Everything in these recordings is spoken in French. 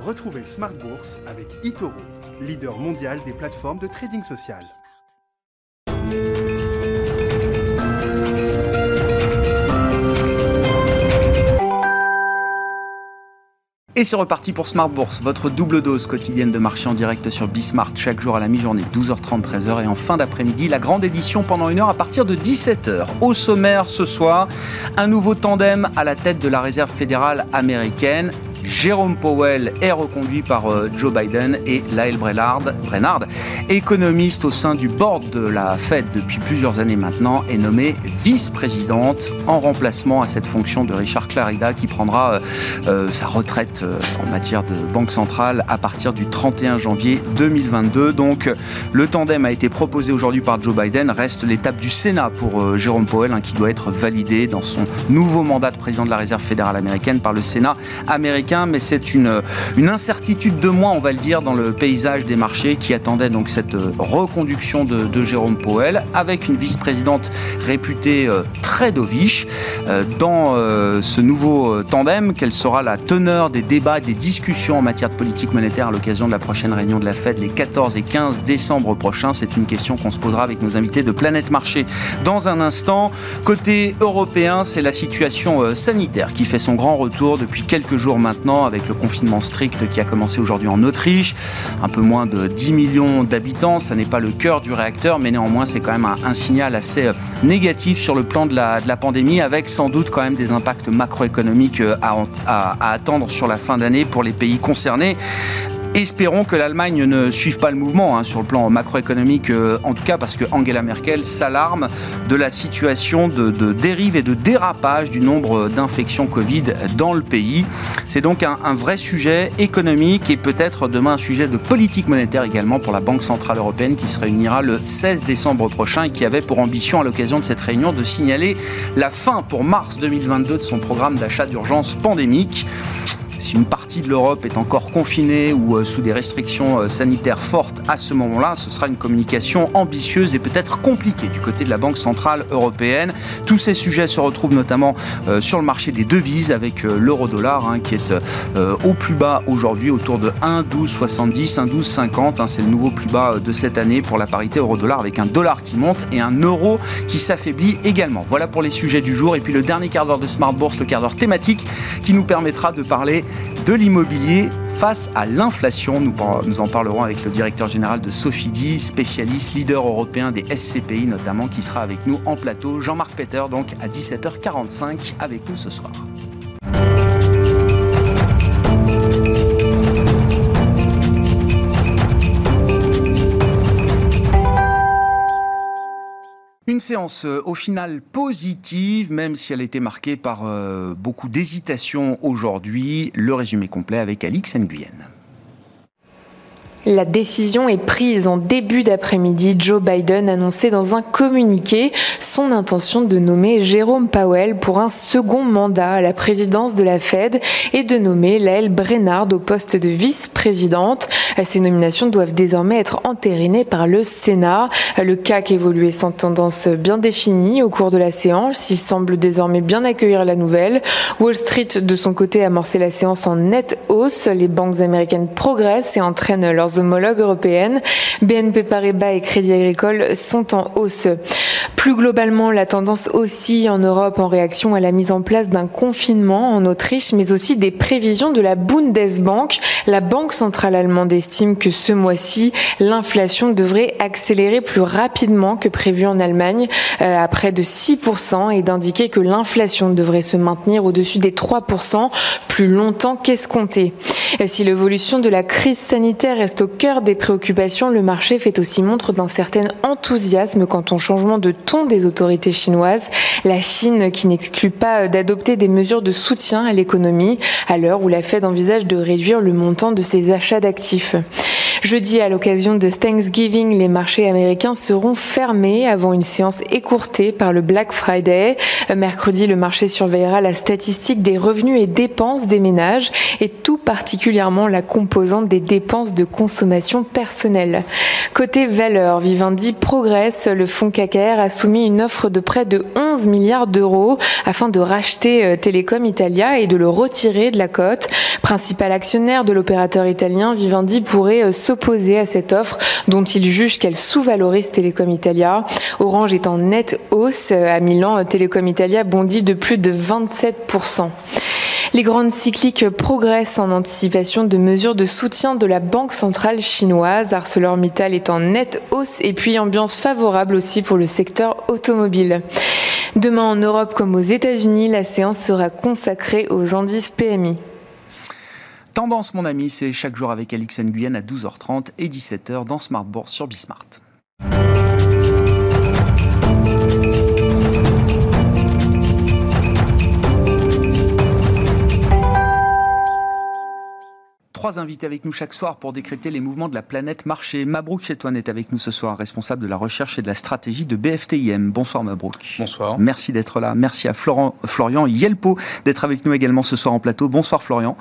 Retrouvez Smart Bourse avec eToro, leader mondial des plateformes de trading social. Et c'est reparti pour Smart Bourse, votre double dose quotidienne de marché en direct sur Bismart, chaque jour à la mi-journée, 12h30, 13h, et en fin d'après-midi, la grande édition pendant une heure à partir de 17h. Au sommaire ce soir, un nouveau tandem à la tête de la réserve fédérale américaine. Jérôme Powell est reconduit par euh, Joe Biden et Lael Brennard, économiste au sein du board de la Fed depuis plusieurs années maintenant, est nommée vice-présidente en remplacement à cette fonction de Richard Clarida qui prendra euh, euh, sa retraite en matière de banque centrale à partir du 31 janvier 2022. Donc le tandem a été proposé aujourd'hui par Joe Biden, reste l'étape du Sénat pour Jérôme Powell hein, qui doit être validé dans son nouveau mandat de président de la Réserve fédérale américaine par le Sénat américain mais c'est une, incertitude de moins, on va le dire, dans le paysage des marchés qui attendait donc cette euh, reconduction de, Jérôme Powell avec une vice-présidente réputée euh, très dovish. Euh, dans ce nouveau tandem, quelle sera la teneur des débats, des discussions en matière de politique monétaire à l'occasion de la prochaine réunion de la Fed les 14 et 15 décembre prochains C'est une question qu'on se posera avec nos invités de Planète Marché dans un instant. Côté européen, c'est la situation sanitaire qui fait son grand retour depuis quelques jours maintenant avec le confinement strict qui a commencé aujourd'hui en Autriche. Un peu moins de 10 millions d'habitants, ça n'est pas le cœur du réacteur, mais néanmoins c'est quand même un, signal assez euh, négatif sur le plan de la, pandémie, avec sans doute quand même des impacts macroéconomiques euh, à, à attendre sur la fin d'année pour les pays concernés. Espérons que l'Allemagne ne suive pas le mouvement hein, sur le plan macroéconomique, euh, en tout cas parce que Angela Merkel s'alarme de la situation de, dérive et de dérapage du nombre d'infections Covid dans le pays. C'est donc un, un, vrai sujet économique et peut-être demain un sujet de politique monétaire également pour la Banque Centrale Européenne qui se réunira le 16 décembre prochain et qui avait pour ambition à l'occasion de cette réunion de signaler la fin pour mars 2022 de son programme d'achat d'urgence pandémique. Si une partie de l'Europe est encore confinée ou euh, sous des restrictions euh, sanitaires fortes à ce moment-là, ce sera une communication ambitieuse et peut-être compliquée du côté de la Banque Centrale Européenne. Tous ces sujets se retrouvent notamment euh, sur le marché des devises avec l'euro-dollar hein, qui est au plus bas aujourd'hui, autour de 1,1270, 1,1250. Hein, c'est le nouveau plus bas de cette année pour la parité euro-dollar avec un dollar qui monte et un euro qui s'affaiblit également. Voilà pour les sujets du jour. Et puis le dernier quart d'heure de Smart Bourse, le quart d'heure thématique qui nous permettra de parler de l'immobilier face à l'inflation. Nous, en parlerons avec le directeur général de Sofidi, spécialiste, leader européen des SCPI notamment, qui sera avec nous en plateau. Jean-Marc Peter, donc à 17h45 avec nous ce soir. Une séance euh, au final positive, même si elle était marquée par euh, beaucoup d'hésitation aujourd'hui. Le résumé complet avec Alix Nguyen. La décision est prise en début d'après-midi. Joe Biden annonçait dans un communiqué son intention de nommer Jérôme Powell pour un second mandat à la présidence de la Fed et de nommer Lael Brennard au poste de vice-présidente. Ces nominations doivent désormais être entérinées par le Sénat. Le CAC évoluait sans tendance bien définie au cours de la séance. Il semble désormais bien accueillir la nouvelle. Wall Street, de son côté, a amorcé la séance en nette hausse. Les banques américaines progressent et entraînent leurs homologues européennes. BNP Paribas et Crédit Agricole sont en hausse. Plus globalement, la tendance aussi en Europe en réaction à la mise en place d'un confinement en Autriche, mais aussi des prévisions de la Bundesbank. La Banque centrale allemande estime que ce mois-ci, l'inflation devrait accélérer plus rapidement que prévu en Allemagne, euh, à près de 6%, et d'indiquer que l'inflation devrait se maintenir au-dessus des 3% plus longtemps qu'escompté. Si l'évolution de la crise sanitaire reste au cœur des préoccupations, le marché fait aussi montre d'un certain enthousiasme quant au changement de ton des autorités chinoises. La Chine qui n'exclut pas d'adopter des mesures de soutien à l'économie à l'heure où la Fed envisage de réduire le montant de ses achats d'actifs. Jeudi, à l'occasion de Thanksgiving, les marchés américains seront fermés avant une séance écourtée par le Black Friday. Mercredi, le marché surveillera la statistique des revenus et dépenses des ménages et tout particulièrement la composante des dépenses de consommation personnelle. Côté valeur, Vivendi progresse. Le fonds KKR a soumis une offre de près de 11 milliards d'euros afin de racheter euh, Telecom Italia et de le retirer de la cote. Principal actionnaire de l'opérateur italien, Vivendi pourrait euh, s'opposer à cette offre dont il juge qu'elle sous-valorise Telecom Italia. Orange est en nette hausse. À Milan, Telecom Italia bondit de plus de 27%. Les grandes cycliques progressent en anticipation de mesures de soutien de la Banque centrale chinoise. ArcelorMittal est en nette hausse et puis ambiance favorable aussi pour le secteur automobile. Demain en Europe comme aux États-Unis, la séance sera consacrée aux indices PMI. Tendance, mon ami, c'est chaque jour avec Alix Nguyen à 12h30 et 17h dans Smart Bourse sur Bismart. Trois invités avec nous chaque soir pour décrypter les mouvements de la planète marché. Mabrouk Chetouane est avec nous ce soir, responsable de la recherche et de la stratégie de BFTIM. Bonsoir Mabrouk. Bonsoir. Merci d'être là. Merci à Florent, Florian Yelpo d'être avec nous également ce soir en plateau. Bonsoir Florian.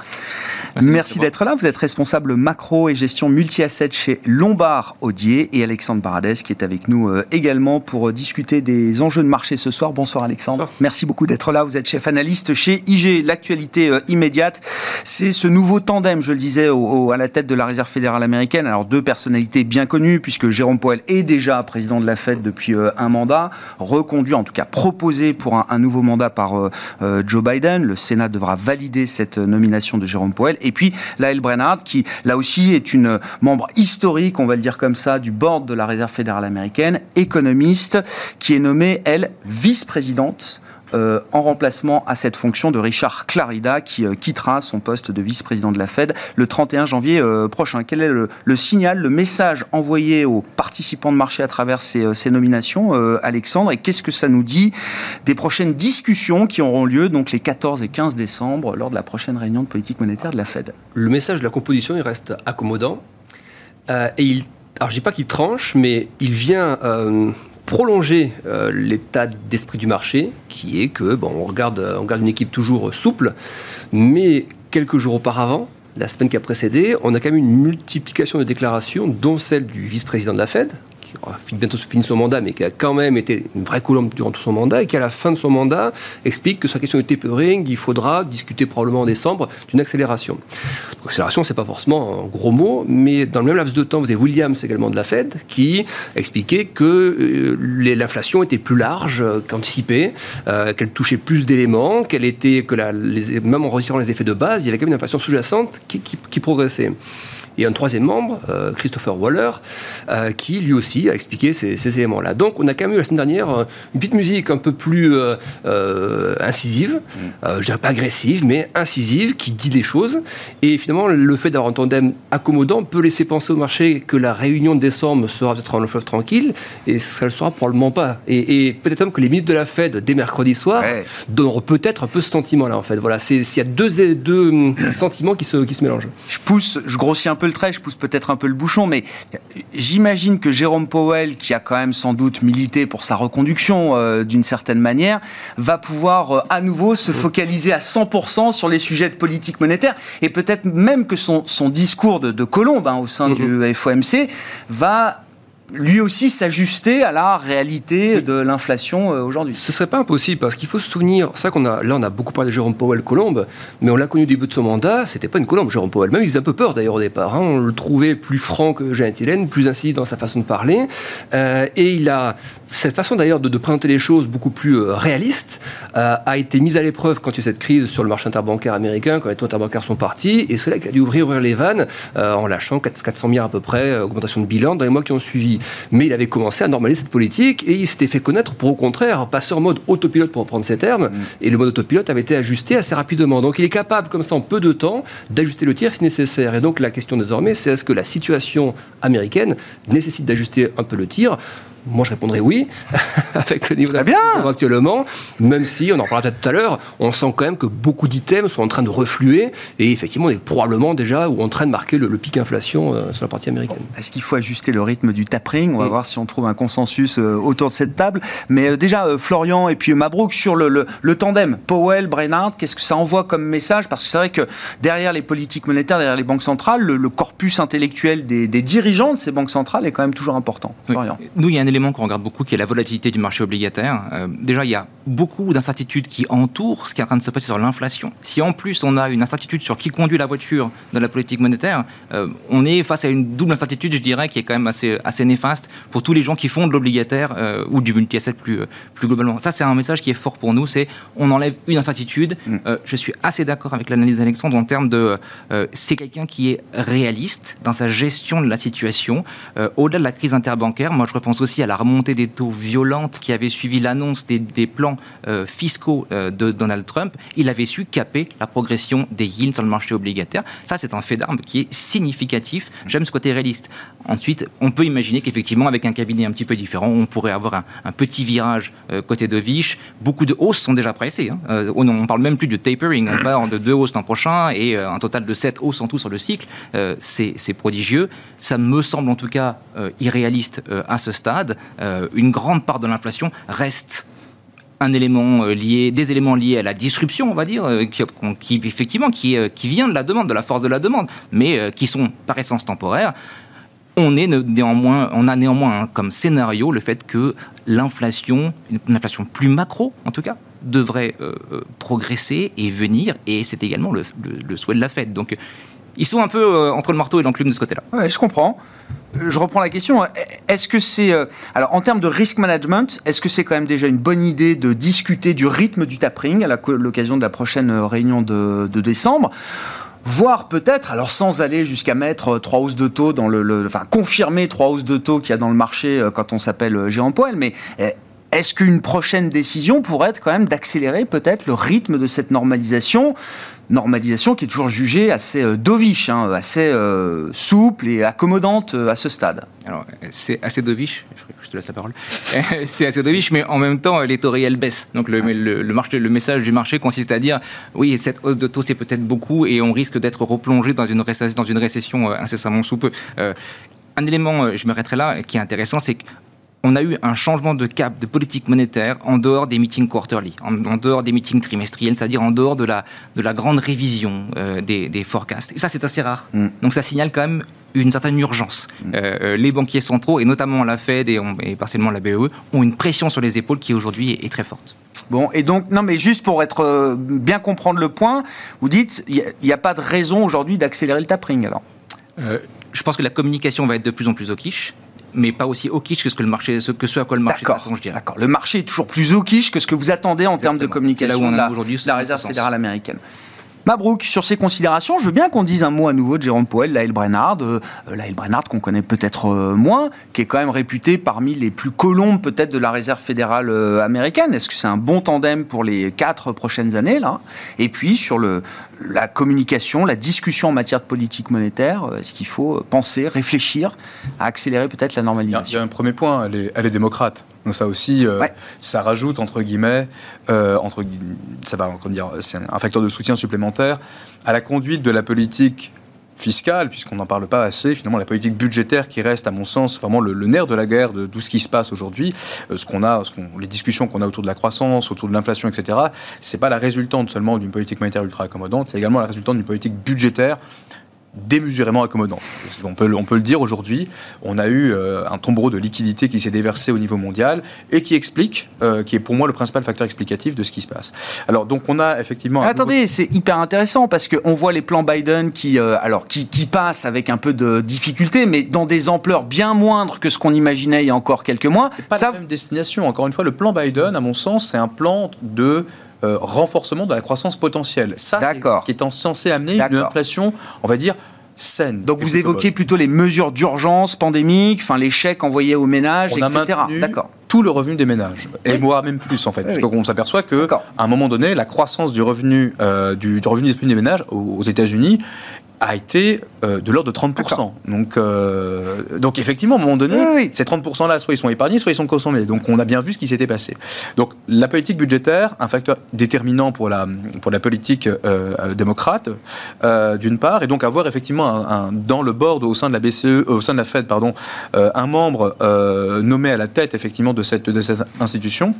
Merci, d'être là. Vous êtes responsable macro et gestion multi-asset chez Lombard Audier et Alexandre Baradès qui est avec nous euh, également pour euh, discuter des enjeux de marché ce soir. Bonsoir Alexandre. Merci beaucoup d'être là. Vous êtes chef analyste chez IG. L'actualité euh, immédiate, c'est ce nouveau tandem, je le dis à la tête de la Réserve fédérale américaine. Alors deux personnalités bien connues, puisque Jérôme Powell est déjà président de la Fed depuis euh, un mandat, reconduit, en tout cas proposé pour un, nouveau mandat par euh, euh, Joe Biden. Le Sénat devra valider cette nomination de Jérôme Powell. Et puis Lael Brennard, qui là aussi est une membre historique, on va le dire comme ça, du board de la Réserve fédérale américaine, économiste, qui est nommée, elle, vice-présidente euh, en remplacement à cette fonction de Richard Clarida qui euh, quittera son poste de vice-président de la Fed le 31 janvier euh, prochain. Quel est le, signal, le message envoyé aux participants de marché à travers ces, nominations, Alexandre Et qu'est-ce que ça nous dit des prochaines discussions qui auront lieu donc les 14 et 15 décembre lors de la prochaine réunion de politique monétaire de la Fed? Le message de la composition, il reste accommodant. et il alors je dis pas qu'il tranche, mais il vient prolonger euh, l'état d'esprit du marché, qui est que, bon, on regarde, on regarde une équipe toujours souple, mais quelques jours auparavant, la semaine qui a précédé, on a quand même une multiplication de déclarations, dont celle du vice-président de la Fed, qui a bientôt fini son mandat, mais qui a quand même été une vraie colombe durant tout son mandat, et qui à la fin de son mandat explique que sur la question du tapering, il faudra discuter probablement en décembre d'une accélération. Donc, accélération, c'est pas forcément un gros mot, mais dans le même laps de temps, vous avez Williams également de la Fed qui expliquait que euh, l'inflation était plus large qu'anticipé, euh, qu'elle touchait plus d'éléments, qu'elle était que même en retirant les effets de base, il y avait quand même une inflation sous-jacente qui progressait et un troisième membre, euh, Christopher Waller, euh, qui lui aussi a expliqué ces, éléments-là. Donc on a quand même eu la semaine dernière euh, une petite musique un peu plus incisive, mm. je dirais pas agressive, mais incisive, qui dit des choses. Et finalement, le fait d'avoir un tandem accommodant peut laisser penser au marché que la réunion de décembre sera peut-être un fleuve tranquille, et ça ne le sera probablement pas. Et, peut-être même que les minutes de la Fed dès mercredi soir donneront peut-être un peu ce sentiment-là, en fait. Voilà, il y a deux, deux hum, sentiments qui se, qui se mélangent. Je pousse, je grossis un peu le trait, je pousse peut-être un peu le bouchon, mais j'imagine que Jérôme Powell, qui a quand même sans doute milité pour sa reconduction euh, d'une certaine manière, va pouvoir euh, à nouveau se focaliser à 100% sur les sujets de politique monétaire, et peut-être même que son, son discours de, de Colombe hein, au sein mm-hmm. du FOMC va lui aussi s'ajuster à la réalité de l'inflation euh, aujourd'hui. Ce serait pas impossible parce qu'il faut se souvenir, c'est qu'on a là on a beaucoup parlé de Jérôme Powell Colombe, mais on l'a connu au début de son mandat, c'était pas une colombe Jérôme Powell, même il faisait un peu peur d'ailleurs au départ, hein. on le trouvait plus franc que Janet Yellen, plus incisif dans sa façon de parler, euh, et il a cette façon d'ailleurs de, présenter les choses beaucoup plus euh, réaliste a été mise à l'épreuve quand il y a eu cette crise sur le marché interbancaire américain, quand les taux interbancaires sont partis, et c'est là qu'il a dû ouvrir, ouvrir les vannes en lâchant 400 milliards à peu près augmentation de bilan dans les mois qui ont suivi. Mais il avait commencé à normaliser cette politique et il s'était fait connaître pour au contraire passer en mode autopilote pour reprendre ces termes. Mm. Et le mode autopilote avait été ajusté assez rapidement. Donc il est capable, comme ça, en peu de temps, d'ajuster le tir si nécessaire. Et donc la question désormais, c'est est-ce que la situation américaine nécessite d'ajuster un peu le tir moi, je répondrais oui, avec le niveau bien actuellement, même si, on en parlera tout à l'heure, on sent quand même que beaucoup d'items sont en train de refluer, et effectivement, on est probablement déjà ou en train de marquer le, pic inflation euh, sur la partie américaine. Est-ce qu'il faut ajuster le rythme du tapering? On va voir si on trouve un consensus euh, autour de cette table. Mais euh, déjà, Florian et puis Mabrouk, sur le, le, tandem Powell, Brainard, qu'est-ce que ça envoie comme message? Parce que c'est vrai que derrière les politiques monétaires, derrière les banques centrales, le, corpus intellectuel des, dirigeants de ces banques centrales est quand même toujours important. Florian. Nous, il y a un élément qu'on regarde beaucoup qui est la volatilité du marché obligataire. déjà, il y a beaucoup d'incertitudes qui entourent ce qui est en train de se passer sur l'inflation. Si en plus on a une incertitude sur qui conduit la voiture dans la politique monétaire, euh, on est face à une double incertitude, je dirais, qui est quand même assez, assez néfaste pour tous les gens qui font de l'obligataire euh, ou du multi-asset plus, plus globalement. Ça, c'est un message qui est fort pour nous, c'est on enlève une incertitude. Mm. Euh, je suis assez d'accord avec l'analyse d'Alexandre en termes de... c'est quelqu'un qui est réaliste dans sa gestion de la situation. Au-delà de la crise interbancaire, moi je repense aussi à la remontée des taux violentes qui avait suivi l'annonce des, plans fiscaux de Donald Trump. Il avait su caper la progression des yields sur le marché obligataire. Ça, c'est un fait d'armes qui est significatif. J'aime ce côté réaliste. Ensuite, on peut imaginer qu'effectivement, avec un cabinet un petit peu différent, on pourrait avoir un, petit virage euh, côté de Viche. Beaucoup de hausses sont déjà pressées. Hein. Euh, on ne parle même plus de tapering. On parle de deux hausses l'an prochain et euh, un total de sept hausses en tout sur le cycle. c'est prodigieux. Ça me semble en tout cas irréaliste à ce stade. une grande part de l'inflation reste un élément euh, lié, des éléments liés à la disruption, on va dire, euh, qui, effectivement qui, euh, vient de la demande, de la force de la demande, mais qui sont par essence temporaires. On, a néanmoins comme scénario le fait que l'inflation, une inflation plus macro en tout cas, devrait progresser et venir, et c'est également le, souhait de la Fed. Ils sont un peu entre le marteau et l'enclume de ce côté-là. Ouais, je comprends je reprends la question. Est-ce que c'est. Euh, alors, en termes de risk management, est-ce que c'est quand même déjà une bonne idée de discuter du rythme du tapering à l'occasion de la prochaine euh, réunion de, décembre? Voire peut-être, alors sans aller jusqu'à mettre euh, trois hausses de taux dans le, enfin confirmer trois hausses de taux qu'il y a dans le marché quand on s'appelle Jérôme Poel, mais est-ce qu'une prochaine décision pourrait être quand même d'accélérer peut-être le rythme de cette normalisation normalisation qui est toujours jugée assez euh, dovish, hein, assez euh, souple et accommodante euh, à ce stade. Alors, c'est assez dovish, je te laisse la parole. c'est assez dovish, mais en même temps, les taux réels baissent. Donc, le, le, marché, le message du marché consiste à dire oui, cette hausse de taux, c'est peut-être beaucoup et on risque d'être replongé dans une, récession, dans une récession incessamment sous peu. un élément, je m'arrêterai là, qui est intéressant, c'est que on a eu un changement de cap de politique monétaire en dehors des meetings quarterly, en, dehors des meetings trimestriels, c'est-à-dire en dehors de la, de la grande révision euh, des, des, forecasts. Et ça, c'est assez rare. Mm. Donc ça signale quand même une certaine urgence. Mm. Euh, euh, les banquiers centraux, et notamment la Fed et, et, partiellement la BEE, ont une pression sur les épaules qui aujourd'hui est, très forte. Bon, et donc, non, mais juste pour être bien comprendre le point, vous dites, il n'y a, pas de raison aujourd'hui d'accélérer le tapering alors? Je pense que la communication va être de plus en plus au quiche mais pas aussi au quiche que ce que le marché, que ce à quoi le marché s'attend, je dirais. D'accord. Le marché est toujours plus au quiche que ce que vous attendez en termes de communication là où on de la Réserve fédérale américaine. Mabrouk, sur ces considérations, je veux bien qu'on dise un mot à nouveau de Jérôme Powell, Lael Brennard, euh, Lael Brennard qu'on connaît peut-être euh, moins, qui est quand même réputé parmi les plus colombes peut-être de la réserve fédérale euh, américaine. Est-ce que c'est un bon tandem pour les quatre prochaines années là? Et puis sur le, la communication, la discussion en matière de politique monétaire, est-ce qu'il faut penser, réfléchir à accélérer peut-être la normalisation Il y a un premier point, elle est, elle est démocrate. Donc ça aussi, euh, ça rajoute entre guillemets, euh, entre, ça va, dire, c'est un facteur de soutien supplémentaire à la conduite de la politique fiscale, puisqu'on n'en parle pas assez, finalement la politique budgétaire qui reste, à mon sens, vraiment le, nerf de la guerre de tout ce qui se passe aujourd'hui, euh, ce qu'on a, ce les discussions qu'on a autour de la croissance, autour de l'inflation, etc. C'est pas la résultante seulement d'une politique monétaire ultra accommodante, c'est également la résultante d'une politique budgétaire démesurément accommodant. On peut, on peut le dire aujourd'hui, on a eu euh, un tombereau de liquidité qui s'est déversé au niveau mondial et qui explique, euh, qui est pour moi le principal facteur explicatif de ce qui se passe. Alors donc on a effectivement... Attendez, c'est hyper intéressant parce qu'on voit les plans Biden qui, euh, alors, qui, qui, passent avec un peu de difficulté, mais dans des ampleurs bien moindres que ce qu'on imaginait il y a encore quelques mois. C'est pas Ça... la même destination. Encore une fois, le plan Biden, à mon sens, c'est un plan de euh, renforcement de la croissance potentielle. Ça, c'est ce qui est censé amener une inflation, on va dire, saine. Donc vous évoquiez plutôt les mesures d'urgence pandémique, enfin les chèques envoyés aux ménages, on etc. D'accord. Tout le revenu des ménages, et moi même plus en fait. Donc on s'aperçoit que à un moment donné, la croissance du revenu euh, du, revenu des ménages aux, États-Unis a été euh, de l'ordre de 30%. Donc, euh, donc effectivement, à un moment donné, ces 30%-là, soit ils sont épargnés, soit ils sont consommés. Donc on a bien vu ce qui s'était passé. Donc la politique budgétaire, un facteur déterminant pour la, pour la politique euh, démocrate, d'une part, et donc avoir effectivement un, dans le board au sein de la BCE, au sein de la Fed, pardon, un membre nommé à la tête effectivement de cette, de cette institution,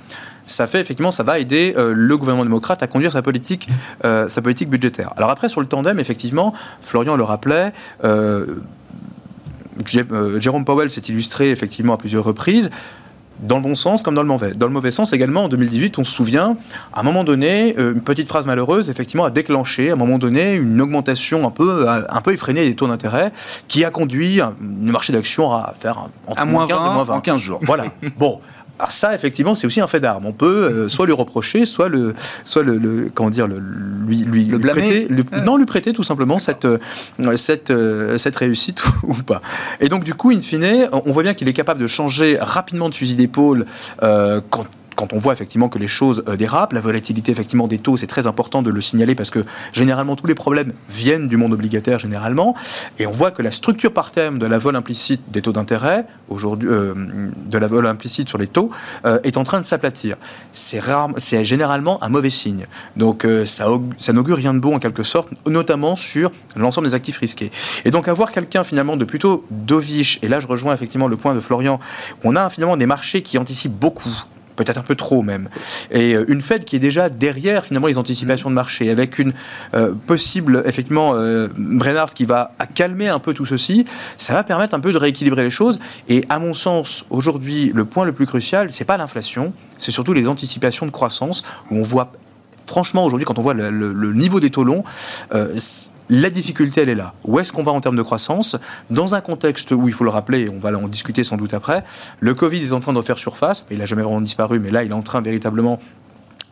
ça fait effectivement, ça va aider le gouvernement démocrate à conduire sa politique, sa politique budgétaire. Alors après, sur le tandem, effectivement, Florian le rappelait, euh, euh, Jérôme Powell s'est illustré effectivement à plusieurs reprises dans le bon sens comme dans le mauvais. Dans le mauvais sens également, en 2018, on se souvient, à un moment donné, euh, une petite phrase malheureuse, effectivement, a déclenché, à un moment donné, une augmentation un peu, un peu effrénée des taux d'intérêt qui a conduit le marché d'actions à faire entre moins 15 et moins 20 en 15 jours. Voilà. bon. Alors ça, effectivement, c'est aussi un fait d'armes. On peut euh, soit lui reprocher, soit le, soit le, comment dire, le, lui, lui, le prêter, non, lui prêter tout simplement cette, euh, cette, euh, cette réussite ou pas. Et donc, du coup, in fine, on voit bien qu'il est capable de changer rapidement de fusil d'épaule quand quand on voit effectivement que les choses euh, dérapent, la volatilité effectivement des taux, c'est très important de le signaler parce que généralement tous les problèmes viennent du monde obligataire généralement, et on voit que la structure par thème de la vol implicite des taux d'intérêt aujourd'hui, euh, de la vol implicite sur les taux, euh, est en train de s'aplatir. C'est rare, c'est généralement un mauvais signe. Donc ça, ça n'augure rien de bon en quelque sorte, notamment sur l'ensemble des actifs risqués. Et donc avoir quelqu'un finalement de plutôt dovish, et là je rejoins effectivement le point de Florian, on a finalement des marchés qui anticipent beaucoup peut-être un peu trop même. Et euh, une Fed qui est déjà derrière finalement les anticipations de marché, avec une euh, possible, effectivement, euh, qui va calmer un peu tout ceci, ça va permettre un peu de rééquilibrer les choses. Et à mon sens, aujourd'hui, le point le plus crucial, c'est pas l'inflation, c'est surtout les anticipations de croissance, où on voit franchement, aujourd'hui, quand on voit le, niveau des taux longs, euh, la difficulté, elle est là. Où est-ce qu'on va en termes de croissance? Dans un contexte où, il faut le rappeler, on va en discuter sans doute après, le Covid est en train de faire surface. Il n'a jamais vraiment disparu, mais là, il est en train véritablement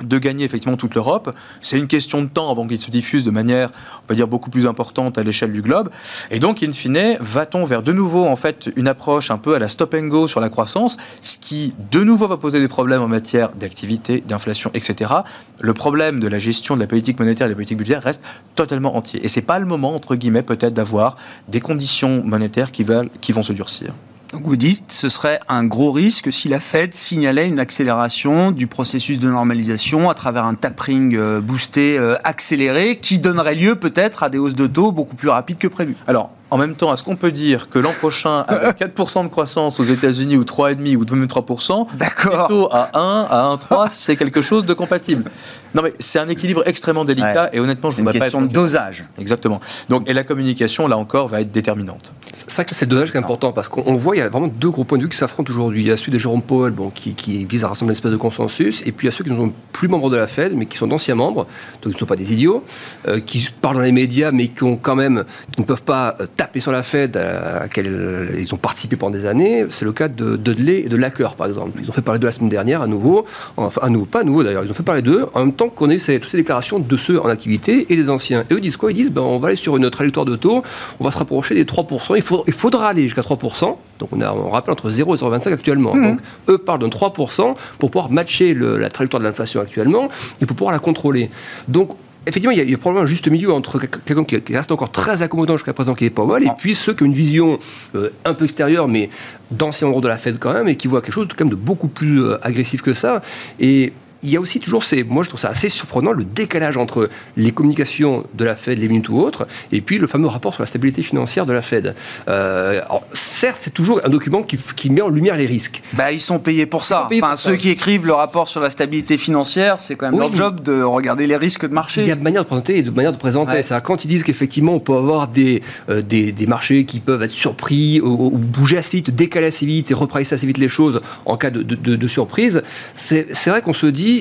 de gagner effectivement toute l'Europe. C'est une question de temps avant qu'il se diffuse de manière, on peut dire, beaucoup plus importante à l'échelle du globe. Et donc, in fine, va-t-on vers de nouveau, en fait, une approche un peu à la stop and go sur la croissance, ce qui, de nouveau, va poser des problèmes en matière d'activité, d'inflation, etc. Le problème de la gestion de la politique monétaire et de la politique budgétaire reste totalement entier. Et c'est pas le moment, entre guillemets, peut-être, d'avoir des conditions monétaires qui, veulent, qui vont se durcir. Donc vous dites, ce serait un gros risque si la Fed signalait une accélération du processus de normalisation à travers un tapering euh, boosté euh, accéléré qui donnerait lieu peut-être à des hausses de taux beaucoup plus rapides que prévu. Alors, en même temps, est-ce qu'on peut dire que l'an prochain, avec 4% de croissance aux États-Unis ou 3,5% ou même 3%, plutôt à 1, à 1,3%, c'est quelque chose de compatible? Non, mais c'est un équilibre extrêmement délicat et honnêtement, je voudrais une question de dosage. Exactement. Donc, et la communication, là encore, va être déterminante. C'est vrai que c'est le dosage qui est important parce qu'on voit, il y a vraiment deux gros points de vue qui s'affrontent aujourd'hui. Il y a celui de Jérôme Powell, bon, qui, qui, vise à rassembler une espèce de consensus, et puis il y a ceux qui ne sont plus membres de la Fed, mais qui sont d'anciens membres, donc ils ne sont pas des idiots, euh, qui parlent dans les médias, mais qui ont quand même, qui ne peuvent pas euh, taper sur la Fed à laquelle ils ont participé pendant des années. C'est le cas de Dudley et de Lacker, par exemple. Ils ont fait parler d'eux la semaine dernière à nouveau, enfin à nouveau, pas à nouveau d'ailleurs, ils ont fait parler d'eux en même temps qu'on ait toutes ces déclarations de ceux en activité et des anciens. Et eux disent quoi? Ils disent ben, on va aller sur une trajectoire de taux, on va se rapprocher des 3%, il, faut, il faudra aller jusqu'à 3%. Donc on, a, on rappelle entre 0 et 0,25 actuellement. Mmh. Donc eux parlent d'un 3% pour pouvoir matcher la trajectoire de l'inflation actuellement et pour pouvoir la contrôler. Donc effectivement, il y, a, probablement un juste milieu entre quelqu'un qui, reste encore très accommodant jusqu'à présent, qui est Powell, et puis ceux qui ont une vision euh, un peu extérieure, mais d'anciens membres de la Fed quand même, et qui voient quelque chose de, quand même de beaucoup plus euh, agressif que ça. Et il y a aussi toujours, moi je trouve ça assez surprenant, le décalage entre les communications de la Fed, les minutes ou autres, et puis le fameux rapport sur la stabilité financière de la Fed. Euh, certes, c'est toujours un document qui, qui, met en lumière les risques. Bah, ils sont payés pour ça. enfin, ceux qui écrivent le rapport sur la stabilité financière, c'est quand même leur job de regarder les risques de marché. Il y a de manière de présenter et de manière de présenter. C'est quand ils disent qu'effectivement, on peut avoir des, euh, des, des, marchés qui peuvent être surpris ou, bouger assez vite, décaler assez vite et repricer assez vite les choses en cas de, de, de surprise, c'est vrai qu'on se dit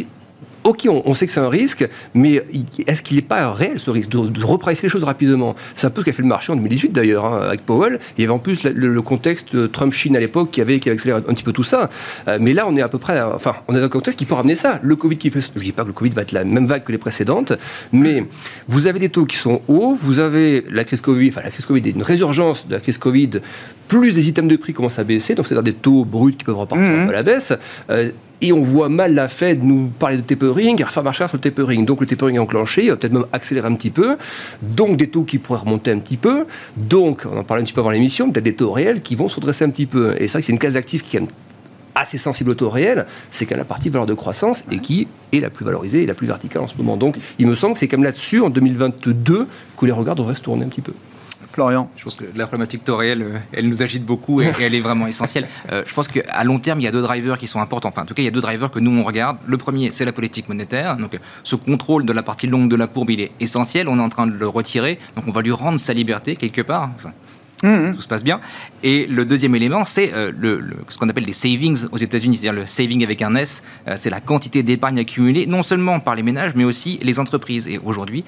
ok, on, sait que c'est un risque, mais est-ce qu'il n'est pas réel ce risque de, de les choses rapidement? C'est un peu ce qu'a fait le marché en 2018 d'ailleurs, hein, avec Powell. Il y avait en plus le, contexte Trump-Chine à l'époque qui avait, qui accéléré un petit peu tout ça. Euh, mais là, on est à peu près, enfin, on est dans un contexte qui peut ramener ça. Le Covid qui fait, je ne dis pas que le Covid va être la même vague que les précédentes, mais vous avez des taux qui sont hauts, vous avez la crise Covid, enfin la crise Covid, une résurgence de la crise Covid plus des items de prix commencent à baisser, donc c'est-à-dire des taux bruts qui peuvent repartir Mhm. à la baisse. euh, et on voit mal la Fed nous parler de tapering, faire marcher sur le tapering. Donc le tapering est enclenché, il va peut-être même accélérer un petit peu. Donc des taux qui pourraient remonter un petit peu. Donc, on en parlait un petit peu avant l'émission, peut-être des taux réels qui vont se redresser un petit peu. Et c'est vrai que c'est une case d'actifs qui est assez sensible au taux réel, c'est quand même la partie valeur de croissance et qui est la plus valorisée et la plus verticale en ce moment. Donc il me semble que c'est quand même là-dessus, en 2022, que les regards devraient se tourner un petit peu. Florian. Je pense que la problématique taux réel, euh, elle nous agite beaucoup et, et elle est vraiment essentielle. Euh, je pense qu'à long terme, il y a deux drivers qui sont importants. Enfin, en tout cas, il y a deux drivers que nous, on regarde. Le premier, c'est la politique monétaire. Donc, ce contrôle de la partie longue de la courbe, il est essentiel. On est en train de le retirer. Donc, on va lui rendre sa liberté quelque part. Enfin, Mhm. tout se passe bien. Et le deuxième élément, c'est euh, le, le- ce qu'on appelle les savings aux États-Unis, c'est-à-dire le saving avec un S. Euh, c'est la quantité d'épargne accumulée, non seulement par les ménages, mais aussi les entreprises. Et aujourd'hui,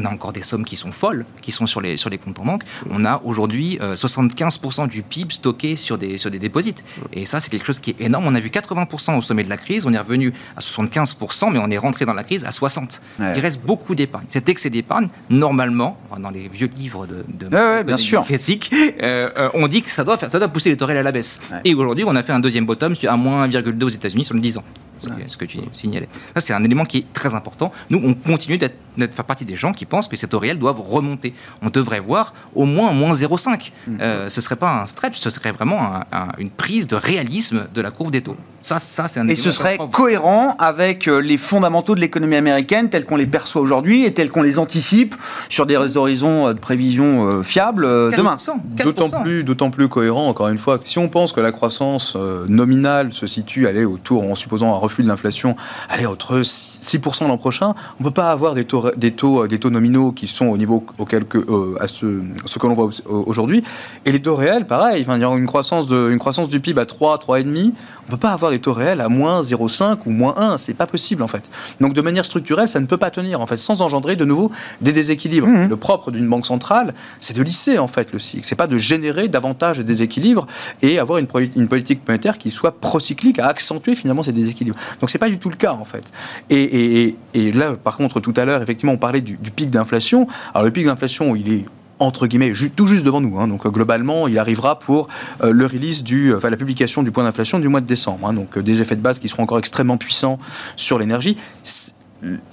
on a encore des sommes qui sont folles, qui sont sur les, sur les comptes en banque. On a aujourd'hui euh, 75% du PIB stocké sur des, sur des déposites. Et ça, c'est quelque chose qui est énorme. On a vu 80% au sommet de la crise, on est revenu à 75%, mais on est rentré dans la crise à 60%. Ouais. Il reste beaucoup d'épargne. Cet excès d'épargne, normalement, dans les vieux livres de, de Ouais, ouais, bien sûr. classique, euh, euh, on dit que ça doit, faire, ça doit pousser les taux à la baisse. Et aujourd'hui, on a fait un deuxième bottom à moins 1,2 aux États-Unis sur le 10 ans. Ce que, ce que tu signalais. Ça, c'est un élément qui est très important. Nous, on continue d'être, d'être- faire partie des gens qui pensent que ces taux réels doivent remonter. On devrait voir au moins moins 0,5. Euh, ce serait pas un stretch, ce serait vraiment un- un- une prise de réalisme de la courbe des taux. Ça, ça c'est un Et ce serait cohérent avec euh, les fondamentaux de l'économie américaine tels qu'on les perçoit aujourd'hui et tels qu'on les anticipe sur des horizons euh, de prévision euh, fiables demain. 4%, 4%. D'autant plus, d'autant plus cohérent, encore une fois, que si on pense que la croissance nominale se situe, allez, autour, en supposant un refus de l'inflation, allez, entre 6% l'an prochain, on ne peut pas avoir des taux, des, taux, des taux nominaux qui sont au niveau auquel que, euh, à ce, ce que l'on voit au- aujourd'hui. Et les taux réels, pareil, enfin, il y a une croissance, de, une croissance du PIB à 3, 3,5, on ne peut pas avoir des taux réels à moins 0,5 ou moins 1, c'est pas possible en fait. Donc de manière structurelle, ça ne peut pas tenir en fait, sans engendrer de nouveau des déséquilibres. Mhm. Le propre d'une banque centrale, c'est de lisser en fait le cycle, c'est pas de générer davantage de déséquilibres et avoir une, une politique monétaire qui soit procyclique à accentuer finalement ces déséquilibres. Donc c'est pas du tout le cas en fait. Et, et- et- et là, par contre, tout à l'heure, effectivement, on parlait du, du pic d'inflation. Alors le pic d'inflation, il est entre guillemets, tout juste devant nous. hein. Donc euh, globalement, il arrivera pour euh, le release du, enfin la publication du point d'inflation du mois de décembre. hein. Donc euh, des effets de base qui seront encore extrêmement puissants sur l'énergie.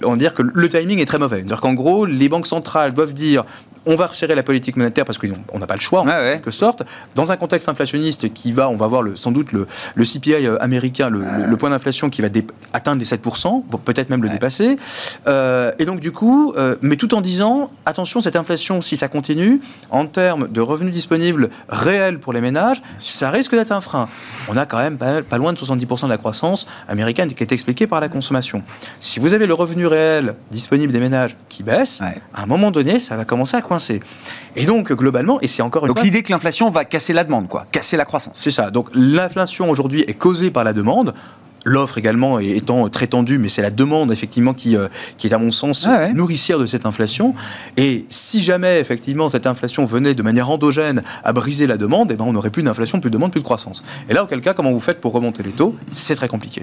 On va dire que le timing est très mauvais. C'est-à-dire qu'en gros, les banques centrales doivent dire on va resserrer la politique monétaire parce qu'on n'a pas le choix, en ouais. quelque sorte, dans un contexte inflationniste qui va, on va voir le, sans doute le, le CPI euh, américain, le, point d'inflation qui va dé- atteindre les 7%, voire peut-être même le dépasser. Euh, et donc du coup, euh, mais tout en disant, attention, cette inflation, si ça continue, en termes de revenus disponibles réels pour les ménages, ça risque d'être un frein. On a quand même pas, pas loin de 70% de la croissance américaine qui est expliquée par la consommation. Si vous avez le revenu réel disponible des ménages qui baisse, à un moment donné, ça va commencer à coincer. Et donc, globalement, et c'est encore une Donc l'idée que l'inflation va casser la demande, quoi, casser la croissance. C'est ça. Donc l'inflation aujourd'hui est causée par la demande. L'offre également étant très tendue, mais c'est la demande effectivement qui, euh, qui est à mon sens Ah ouais. nourricière de cette inflation. Et si jamais effectivement cette inflation venait de manière endogène à briser la demande, eh ben, on n'aurait plus d'inflation, plus de demande, plus de croissance. Et là, auquel cas, comment vous faites pour remonter les taux? C'est très compliqué.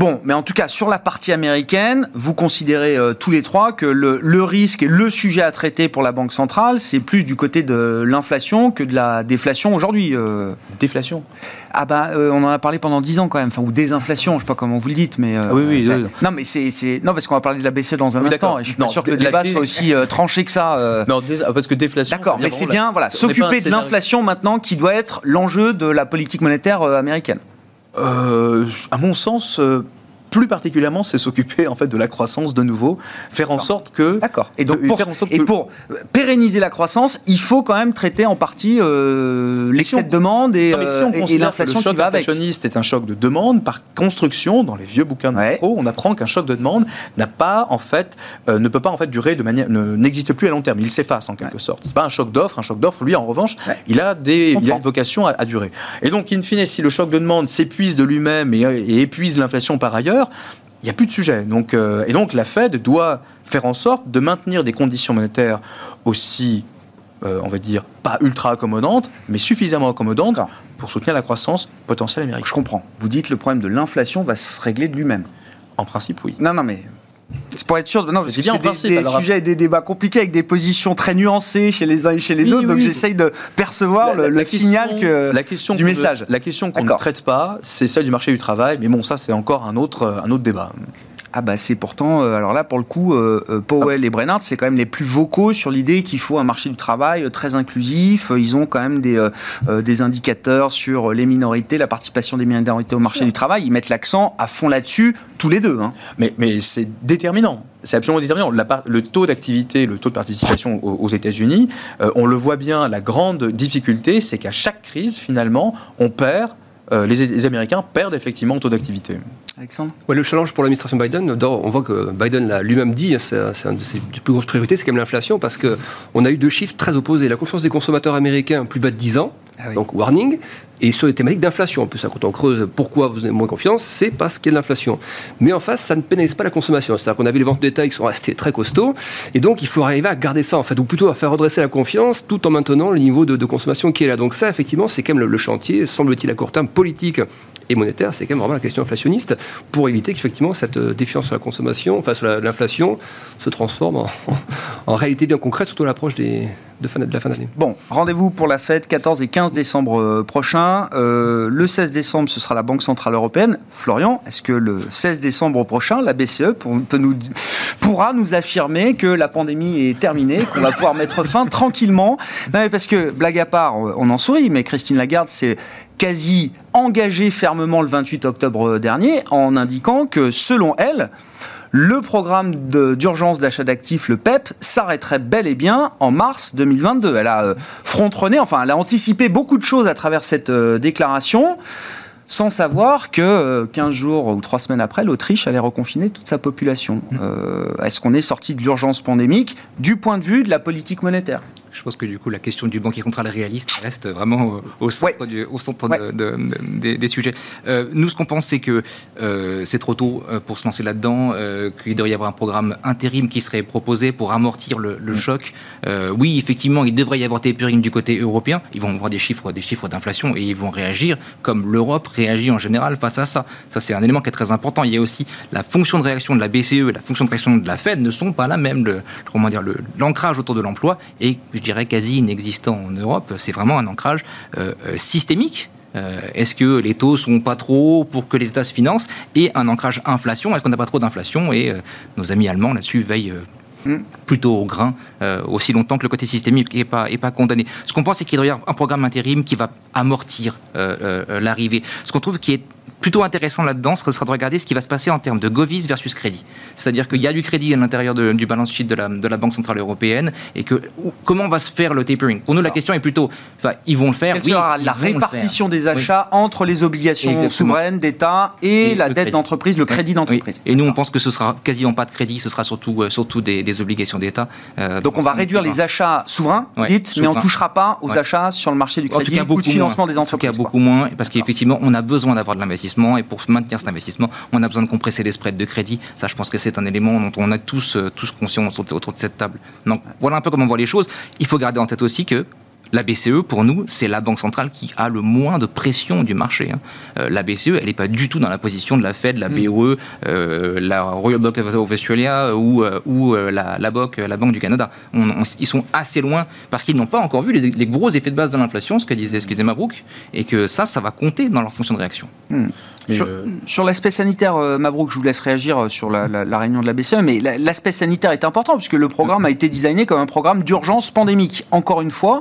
Bon, mais en tout cas, sur la partie américaine, vous considérez euh, tous les trois que le, le risque et le sujet à traiter pour la Banque centrale, c'est plus du côté de l'inflation que de la déflation aujourd'hui. euh. Déflation. Ah bah, euh, on en a parlé pendant 10 ans quand même, enfin, ou désinflation, je sais pas comment vous le dites, mais... euh, Ah oui, oui, oui. Non, mais c'est... c'est- Non, parce qu'on va parler de la BCE dans un Oui, instant, et je suis pas Non, sûr que le débat soit aussi tranché que ça. Non, dés- parce que déflation. D'accord, mais c'est bien, la- voilà, s'occuper de l'inflation maintenant qui doit être l'enjeu de la politique monétaire américaine. Euh, à mon sens, euh, plus particulièrement, c'est s'occuper en fait de la croissance de nouveau, faire en sorte que D'accord. Et donc pour, faire en sorte et que- pour pérenniser la croissance, il faut quand même traiter en partie euh, l'excès de demande et, si on euh, et- et l'inflation le choc qui va avec. inflationniste est un choc de demande, par construction, dans les vieux bouquins de Ouais. macro, on apprend qu'un choc de demande n'a pas en fait, euh, ne peut pas en fait durer de manière, ne- n'existe plus à long terme. Il s'efface en quelque sorte. C'est pas un choc d'offre. Un choc d'offre, lui, en revanche, Ouais. il a des, il a comprends. une vocation à, à durer. Et donc, in fine, si le choc de demande s'épuise de lui-même et, et épuise l'inflation par ailleurs, il n'y a plus de sujet. Donc, euh, et donc, la Fed doit faire en sorte de maintenir des conditions monétaires aussi euh, on va dire, pas ultra accommodantes, mais suffisamment accommodantes pour soutenir la croissance potentielle américaine. Je comprends. Vous dites le problème de l'inflation va se régler de lui-même. En principe, oui. Non, non, mais C'est pour être sûr. Non, c'est bien des, principe, des sujets et des débats compliqués avec des positions très nuancées chez les uns et chez les autres. donc j'essaye de percevoir le, signal que, la question du message. la question qu'on ne traite pas, c'est celle du marché du travail. Mais bon, ça, c'est encore un autre, un autre débat. Ah bah c'est pourtant, euh, alors là pour le coup, euh, euh, Powell et Brennard, c'est quand même les plus vocaux sur l'idée qu'il faut un marché du travail très inclusif. Ils ont quand même des, des indicateurs sur les minorités, la participation des minorités au marché du travail. Ils mettent l'accent à fond là-dessus, tous les deux. Hein. Mais, mais c'est déterminant. C'est absolument déterminant. le taux d'activité, le taux de participation aux, États-Unis, on le voit bien, la grande difficulté, c'est qu'à chaque crise, finalement, on perd les, les, Américains perdent effectivement le taux d'activité. Alexandre Le challenge pour l'administration Biden, on voit que Biden l'a lui-même dit, hein, c'est une de ses plus grosses priorités, c'est quand même l'inflation, parce qu'on a eu deux chiffres très opposés. La confiance des consommateurs américains, plus bas de 10 ans, ah donc warning, et sur les thématiques d'inflation. En plus, quand on creuse pourquoi vous avez moins confiance, c'est parce qu'il y a de l'inflation. Mais en face, ça ne pénalise pas la consommation. C'est-à-dire qu'on avait les ventes de détail qui sont restées très costauds, et donc il faut arriver à garder ça, en fait, ou plutôt à faire redresser la confiance tout en maintenant le niveau de, consommation qui est là. Donc ça, effectivement, c'est quand même le, chantier, semble-t-il, à court terme, politique et monétaire, c'est quand même vraiment la question inflationniste pour éviter qu'effectivement cette euh, défiance sur la consommation, face à l'inflation, se transforme en, réalité bien concrète, surtout à l'approche des, de, fin, de la fin d'année. Bon, rendez-vous pour la fête 14 et 15 décembre euh, prochain. Euh, le 16 décembre, ce sera la Banque Centrale Européenne. Florian, est-ce que le 16 décembre prochain, la BCE peut nous, pourra nous affirmer que la pandémie est terminée, qu'on va pouvoir mettre fin tranquillement? Non, mais Parce que, blague à part, on en sourit, mais Christine Lagarde, c'est quasi engagée fermement le 28 octobre dernier en indiquant que, selon elle, le programme d'urgence d'achat d'actifs, le PEP, s'arrêterait bel et bien en mars 2022. Elle a euh, frontronné, enfin, elle a anticipé beaucoup de choses à travers cette euh, déclaration sans savoir que 15 euh, jours ou 3 semaines après, l'Autriche allait reconfiner toute sa population. Mmh. Est-ce qu'on est sorti de l'urgence pandémique du point de vue de la politique monétaire? Je pense que du coup, la question du banquier central réaliste reste vraiment au centre, au centre des sujets. Euh, nous, ce qu'on pense, c'est que euh, c'est trop tôt euh, pour se lancer là-dedans, qu'il devrait y avoir un programme intérim qui serait proposé pour amortir le, mm. choc. oui, effectivement, il devrait y avoir des périls du côté européen. Ils vont voir des chiffres, des chiffres d'inflation et ils vont réagir comme l'Europe réagit en général face à ça. Ça, c'est un élément qui est très important. Il y a aussi la fonction de réaction de la BCE et la fonction de réaction de la Fed ne sont pas la même. Le, comment dire, l'ancrage autour de l'emploi et je dirais, quasi inexistant en Europe. C'est vraiment un ancrage euh, euh, systémique. Euh, est-ce que les taux sont pas trop pour que les États se financent Et un ancrage inflation, est-ce qu'on n'a pas trop d'inflation? Et nos amis allemands là-dessus veillent hmm. plutôt au grain, aussi longtemps que le côté systémique n'est pas, est pas condamné. Ce qu'on pense, c'est qu'il doit y avoir un programme intérim qui va amortir l'arrivée. Ce qu'on trouve qui est plutôt intéressant là-dedans, ce sera de regarder ce qui va se passer en termes de Govis versus crédit. C'est-à-dire qu'il y a du crédit à l'intérieur du balance sheet de la, de la, Banque Centrale Européenne et que comment va se faire le tapering? Pour nous, la question est plutôt, ils vont le faire. oui, la répartition des achats entre les obligations souveraines d'État et, la dette d'entreprise, le crédit d'entreprise. Et nous, on pense que ce sera quasiment pas de crédit, ce sera surtout, euh, surtout des, obligations d'État. Euh, Donc on va réduire les achats souverains, dites, mais on ne touchera pas aux achats sur le marché du crédit ou du financement des entreprises. En tout cas, beaucoup moins, parce qu'effectivement, on a besoin d'avoir de l'investissement et pour maintenir cet investissement, on a besoin de compresser les spreads de crédit. Ça, je pense que c'est un élément dont on a tous, euh, tous conscience autour de cette table. Donc voilà un peu comment on voit les choses. Il faut garder en tête aussi que la BCE, pour nous, c'est la banque centrale qui a le moins de pression du marché. Hein. Euh, la BCE, elle n'est pas du tout dans la position de la Fed, la mm. BOE, euh, la Royal Bank of Australia ou, euh, ou la, la, BOC, la Banque du Canada. ils sont assez loin parce qu'ils n'ont pas encore vu les, gros effets de base de l'inflation, ce que disait, excusez-moi, Brooke, et que ça, ça va compter dans leur fonction de réaction. Mm. Sur, l'aspect sanitaire, Mabrouk, je vous laisse réagir sur la, réunion de la BCE, mais l'aspect sanitaire est important puisque le programme a été designé comme un programme d'urgence pandémique. Encore une fois,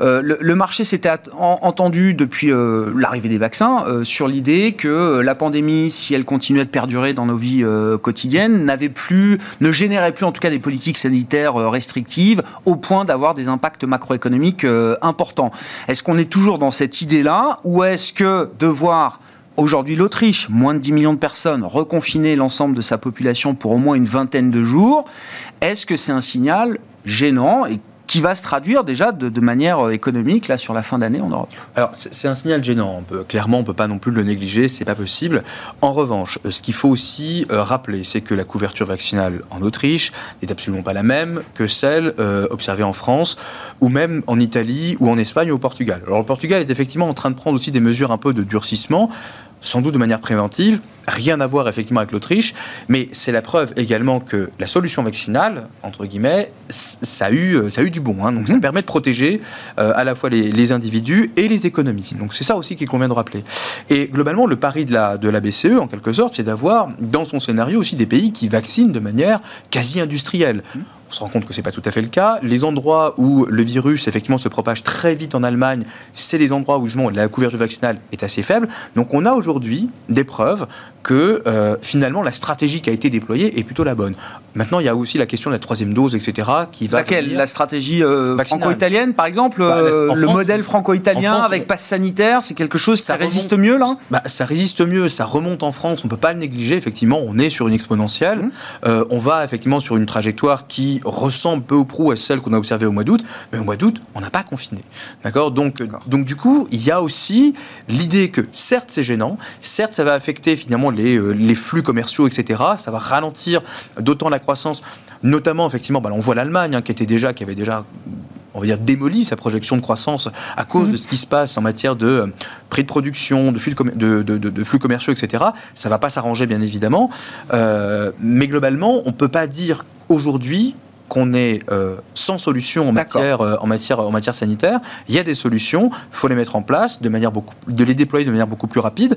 euh, le, marché s'était entendu depuis euh, l'arrivée des vaccins euh, sur l'idée que la pandémie, si elle continuait de perdurer dans nos vies quotidiennes, n'avait plus, ne générait plus en tout cas des politiques sanitaires restrictives au point d'avoir des impacts macroéconomiques importants. Est-ce qu'on est toujours dans cette idée-là ou est-ce que devoir Aujourd'hui, l'Autriche, moins de 10 millions de personnes, reconfiner l'ensemble de sa population pour au moins une vingtaine de jours, est-ce que c'est un signal gênant qui va se traduire déjà de, manière euh, économique là sur la fin d'année en Europe. Alors c'est un signal gênant. Clairement, on peut pas non plus le négliger. C'est pas possible. En revanche, euh, ce qu'il faut aussi euh, rappeler, c'est que la couverture vaccinale en Autriche n'est absolument pas la même que celle observée en France ou même en Italie ou en Espagne ou au Portugal. Alors le Portugal est effectivement en train de prendre aussi des mesures un peu de durcissement sans doute de manière préventive, rien à voir effectivement avec l'Autriche, mais c'est la preuve également que la solution vaccinale, entre guillemets, ça a eu, ça a eu du bon. Hein. donc ça mhm. permet de protéger euh, à la fois les, individus et les économies. Donc c'est ça aussi qu'il convient de rappeler. Et globalement, le pari de la, de la BCE, en quelque sorte, c'est d'avoir dans son scénario aussi des pays qui vaccinent de manière quasi industrielle. Mhm se rend compte que ce n'est pas tout à fait le cas. Les endroits où le virus effectivement se propage très vite en Allemagne, c'est les endroits où justement la couverture vaccinale est assez faible. Donc on a aujourd'hui des preuves que euh, finalement la stratégie qui a été déployée est plutôt la bonne. Maintenant, il y a aussi la question de la troisième dose, etc. Qui va Laquelle La stratégie euh, franco-italienne, par exemple bah, euh, Le modèle franco-italien avec passe sanitaire, c'est quelque chose ça résiste mieux là? Bah, Ça résiste mieux, ça remonte en France, on ne peut pas le négliger. Effectivement, on est sur une exponentielle. Mmh. on va effectivement sur une trajectoire qui ressemble peu ou prou à celle qu'on a observée au mois d'août, mais au mois d'août, on n'a pas confiné. D'accord? Donc, donc, du coup, il y a aussi l'idée que, certes, c'est gênant, certes, ça va affecter finalement les, euh, les flux commerciaux, etc. Ça va ralentir d'autant la croissance, notamment, effectivement, bah, on voit l'Allemagne, hein, qui, était déjà, qui avait déjà on va dire, démoli sa projection de croissance à cause de mmh. ce qui se passe en matière de euh, prix de production, de flux, de, de, flux commerciaux, etc. Ça ne va pas s'arranger, bien évidemment. Euh, mais globalement, on ne peut pas dire aujourd'hui qu'on est euh, sans solution en matière, euh, en, matière, en matière sanitaire. Il y a des solutions, il faut les mettre en place, de, manière beaucoup, de les déployer de manière beaucoup plus rapide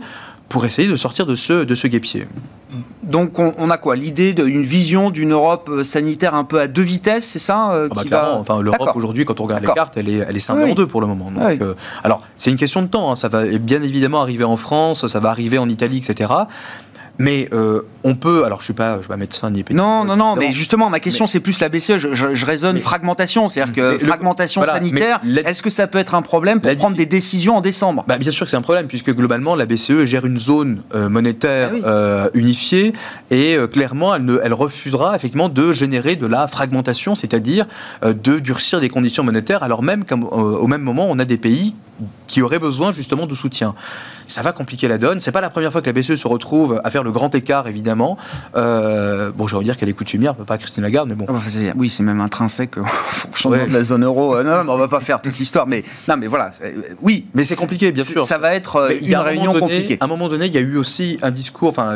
pour essayer de sortir de ce, de ce guépier. Donc on, a quoi? L'idée d'une vision d'une Europe euh, sanitaire un peu à deux vitesses, c'est ça ah bah enfin, L'Europe aujourd'hui, quand on regarde les cartes, elle est, elle est scindée en deux pour le moment. Donc, alors c'est une question de temps, hein. ça va bien évidemment arriver en France, ça va arriver en Italie, etc. Mais euh, on peut, alors je suis pas, je suis pas médecin ni Non, non, non, mais justement, ma question c'est plus la BCE. Je, je, raisonne fragmentation, c'est-à-dire que fragmentation sanitaire. Est-ce que ça peut être un problème pour prendre des décisions en décembre? Bah, Bien sûr que c'est un problème, puisque globalement la BCE gère une zone euh, monétaire ah euh, unifiée et clairement elle, ne, elle refusera effectivement de générer de la fragmentation, c'est-à-dire de durcir les conditions monétaires, alors même qu'au même moment on a des pays qui auraient besoin justement de soutien. Ça va compliquer la donne. C'est pas la première fois que la BCE se retrouve à faire le grand écart, évidemment. Euh, bon, j'ai envie de dire qu'elle est coutumière, pas Christine Lagarde, mais bon. Ah, oui, c'est même intrinsèque au fonctionnement de la zone euro. Euh, non, on va pas faire toute l'histoire, mais non, mais voilà. Euh, oui, mais c'est compliqué, bien sûr. Ça va être une réunion compliquée. À un moment donné, il y a eu aussi un discours, enfin,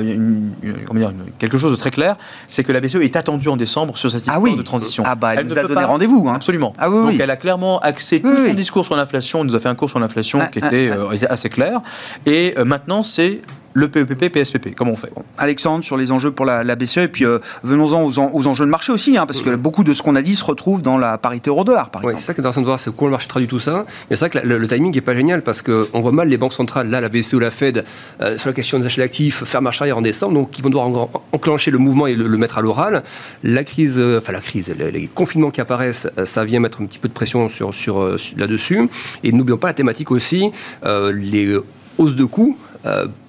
quelque chose de très clair, c'est que la BCE est attendue en décembre sur cette ah histoire de transition. Ah bah, elle, nous a donné rendez-vous. Hein. Absolument. Ah Donc, elle a clairement axé tout son discours sur l'inflation. Elle nous a fait un cours sur l'inflation qui était assez clair. Et maintenant, c'est le PEPP, PSPP Comment on fait Alexandre, sur les enjeux pour la, BCE, et puis euh, venons-en aux, enjeux de marché aussi, hein, parce que beaucoup de ce qu'on a dit se retrouve dans la parité euro-dollar, par exemple. C'est ça qui est intéressant de voir, c'est comment le marché traduit tout ça. Mais c'est vrai que le, timing n'est pas génial, parce qu'on voit mal les banques centrales, là, la BCE ou la Fed, euh, sur la question des achats d'actifs, faire marche arrière en décembre, donc ils vont devoir enclencher le mouvement et le, mettre à l'oral. La crise, euh, enfin la crise, les, confinements qui apparaissent, ça vient mettre un petit peu de pression sur, sur, là-dessus. Et n'oublions pas la thématique aussi, les hausses de coûts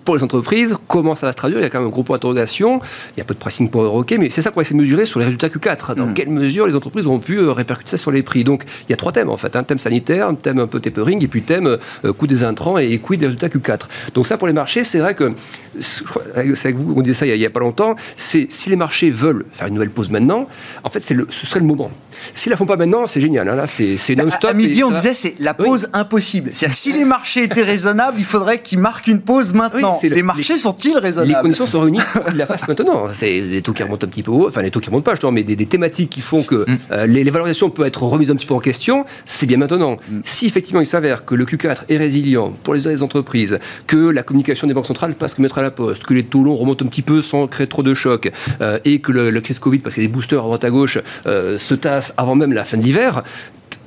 pour les entreprises, comment ça va se traduire Il y a quand même un gros point d'interrogation. Il y a peu de pricing pour Euroquet, mais c'est ça qu'on va essayer de mesurer sur les résultats Q4. Dans hmm. quelle mesure les entreprises ont pu euh, répercuter ça sur les prix Donc il y a trois thèmes en fait un thème sanitaire, un thème un peu tapering, et puis thème euh, coût des intrants et coût des résultats Q4. Donc ça pour les marchés, c'est vrai que c'est avec vous, on disait ça il n'y a, pas longtemps. C'est si les marchés veulent faire une nouvelle pause maintenant, en fait, le, ce serait le moment. S'ils la font pas maintenant, c'est génial. Hein, là, c'est non-stop. À, midi, on disait c'est la pause impossible. C'est-à-dire que si les marchés étaient raisonnables, il faudrait qu'ils marquent une pause maintenant. Les marchés sont-ils raisonnables Les conditions sont réunies pour qu'ils la fassent maintenant. C'est les taux qui remontent un petit peu haut, enfin les taux qui remontent pas, justement, mais des, thématiques qui font que mm. euh, les, valorisations peuvent être remises un petit peu en question. C'est bien maintenant. Mm. Si effectivement il s'avère que le Q4 est résilient pour les entreprises, que la communication des banques centrales passe que mettre à la poste, que les taux longs remontent un petit peu sans créer trop de choc, euh, et que le, crise Covid, parce qu'il y a des boosters à droite à gauche, euh, se tasse avant même la fin de l'hiver,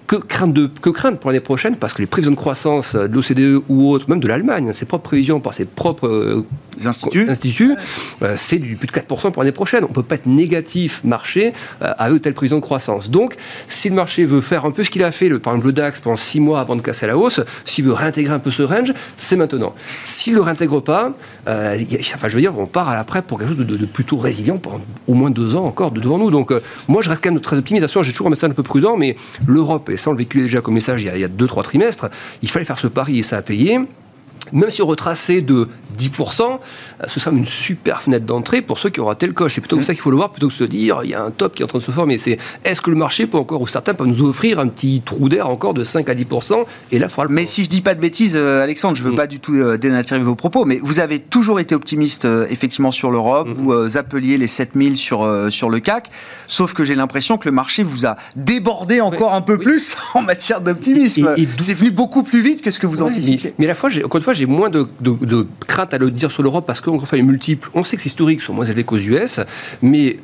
que craindre, de, que craindre pour l'année prochaine Parce que les prévisions de croissance de l'OCDE ou autres, même de l'Allemagne, ses propres prévisions par ses propres euh, instituts, euh, c'est du plus de 4% pour l'année prochaine. On ne peut pas être négatif marché euh, à eux telle prévision de croissance. Donc, si le marché veut faire un peu ce qu'il a fait, le, par exemple le DAX, pendant 6 mois avant de casser la hausse, s'il veut réintégrer un peu ce range, c'est maintenant. S'il ne le réintègre pas, enfin, je veux dire, on part à l'après pour quelque chose de, plutôt résilient pendant au moins deux ans encore de devant nous. Donc, moi, je reste quand même très optimiste. J'ai toujours un message un peu prudent, mais l'Europe et ça on le véhiculait déjà comme message il y a 2-3 trimestres, il fallait faire ce pari et ça a payé. Même si on retraçait de 10%, euh, ce sera une super fenêtre d'entrée pour ceux qui auront le coche. C'est plutôt comme mm. ça qu'il faut le voir, plutôt que de se dire, il y a un top qui est en train de se former. C'est est-ce que le marché peut encore, ou certains peuvent nous offrir un petit trou d'air encore de 5 à 10% Et là, il faudra le Mais si je dis pas de bêtises, euh, Alexandre, je veux mm. pas du tout euh, dénaturer vos propos, mais vous avez toujours été optimiste, effectivement, sur l'Europe. Mm-hmm. Vous appeliez les 7000 sur, sur le CAC. Sauf que j'ai l'impression que le marché vous a débordé encore un peu plus en matière d'optimisme. C'est venu beaucoup plus vite que ce que vous anticipiez. Mais, à la fois, encore une fois, j'ai moins de, crainte à le dire sur l'Europe parce une fois, les multiples, on sait que c'est historique, sont moins élevés qu'aux US, mais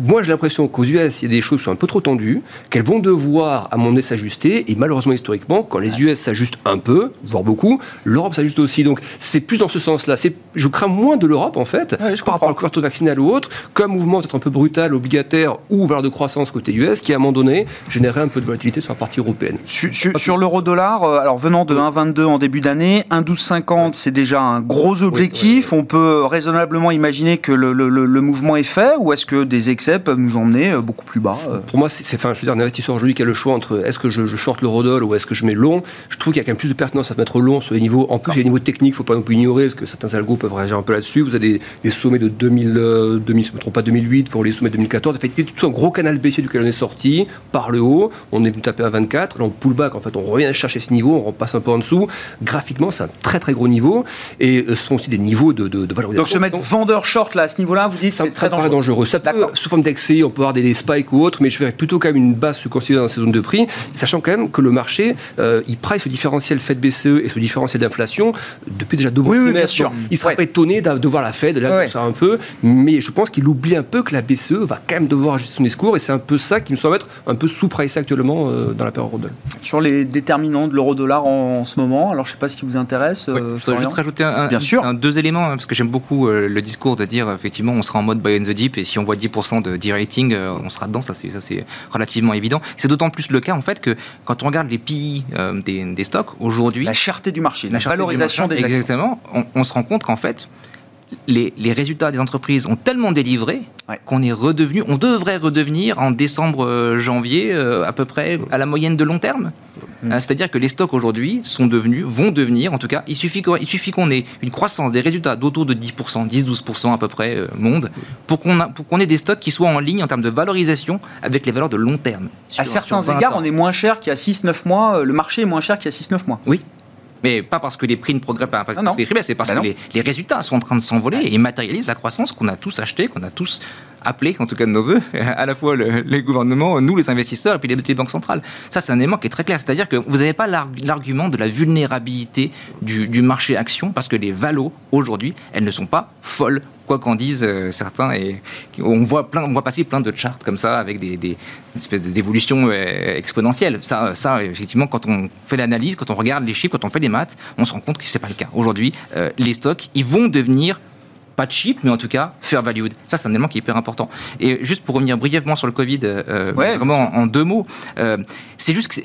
moi, j'ai l'impression qu'aux US, il y a des choses qui sont un peu trop tendues, qu'elles vont devoir, à mon avis, s'ajuster. Et malheureusement, historiquement, quand les US s'ajustent un peu, voire beaucoup, l'Europe s'ajuste aussi. Donc, c'est plus dans ce sens-là. Je crains moins de l'Europe, en fait, je par rapport à la couverture vaccinale ou autre, comme mouvement peut-être un peu brutal, obligataire ou valeur de croissance côté US, qui, à un moment donné, générait un peu de volatilité sur la partie européenne. Sur, l'euro-dollar, euh, alors venant de 1,22 en début d'année, 1,1250, c'est déjà un gros objectif. On peut raisonnablement imaginer que le, le mouvement est fait, ou est-ce que des peuvent nous emmener euh, beaucoup plus bas. Euh. Pour moi, c'est, enfin, je veux dire, un investisseur aujourd'hui qui a le choix entre est-ce que je, je short l'eurodoll ou est-ce que je mets long, je trouve qu'il y a quand même plus de pertinence à mettre long sur les niveaux. En plus, il y a des niveaux techniques, il ne faut pas non plus ignorer, parce que certains algos peuvent réagir un peu là-dessus. Vous avez des, sommets de 2000, 2000, je me trompe pas, 2008, pour les sommets de 2014. En fait, il tout un gros canal baissier duquel on est sorti, par le haut, on est venu taper à 24, là on pullback, en fait, on revient chercher ce niveau, on repasse un peu en dessous. Graphiquement, c'est un très très gros niveau, et euh, ce sont aussi des niveaux de, de, valorisation. Donc se mettre vendeur short là, à ce niveau-là, vous dites c'est très dangereux. dangereux. Ça peut, sous forme d'excès, on peut avoir des des spikes ou autres, mais je verrais plutôt quand même une base se considérer dans ces zones de prix, sachant quand même que le marché, euh, il price ce différentiel Fed BCE et ce différentiel d'inflation depuis déjà deux mois. Oui, bien sûr. Il sera pas étonné de voir la Fed, là, ça un peu, mais je pense qu'il oublie un peu que la BCE va quand même devoir ajuster son discours, et c'est un peu ça qui me semble être un peu sous-pricé actuellement euh, dans la période euro Sur les déterminants de l'euro-dollar en, ce moment, alors je sais pas ce qui vous intéresse. Euh, je voudrais juste rajouter un, bien sûr. deux éléments, hein, parce que j'aime beaucoup le discours de dire effectivement on sera en mode buy and the deep, et si on voit 10% de de-rating, on sera dedans, ça c'est ça c'est relativement évident. C'est d'autant plus le cas en fait que quand on regarde les PI euh, des, stocks aujourd'hui, la cherté du marché, la, valorisation des exactement, on, se rend compte qu'en fait les, résultats des entreprises ont tellement délivré qu'on est redevenu, on devrait redevenir en décembre, euh, janvier, euh, à peu près à la moyenne de long terme. Euh, c'est-à-dire que les stocks aujourd'hui sont devenus, vont devenir, en tout cas, il suffit qu'on, il suffit qu'on ait une croissance des résultats d'autour de 10%, 10-12% à peu près monde, pour qu'on, pour qu'on ait des stocks qui soient en ligne en termes de valorisation avec les valeurs de long terme. à certains égards, on est moins cher qu'il y a 6-9 mois, le marché est moins cher qu'il y a 6-9 mois. Oui, mais pas parce que les prix ne progressent pas, parce que les prix c'est parce bah que les, résultats sont en train de s'envoler et ils matérialisent la croissance qu'on a tous acheté, qu'on a tous appelé, en tout cas de nos voeux, à la fois les gouvernements, nous les investisseurs et puis les, banques centrales. Ça, c'est un élément qui est très clair. C'est-à-dire que vous n'avez pas l'argument de la vulnérabilité du, du marché action parce que les valos, aujourd'hui, elles ne sont pas folles quoi qu'en disent euh, certains. Et on voit, plein, on voit passer plein de charts comme ça avec des, des espèces d'évolutions euh, exponentielles. Ça, ça, effectivement, quand on fait l'analyse, quand on regarde les chiffres, quand on fait les maths, on se rend compte que c'est pas le cas. Aujourd'hui, euh, les stocks, ils vont devenir pas cheap, mais en tout cas fair valued. Ça, c'est un élément qui est hyper important. Et juste pour revenir brièvement sur le Covid, vraiment en, deux mots, c'est juste que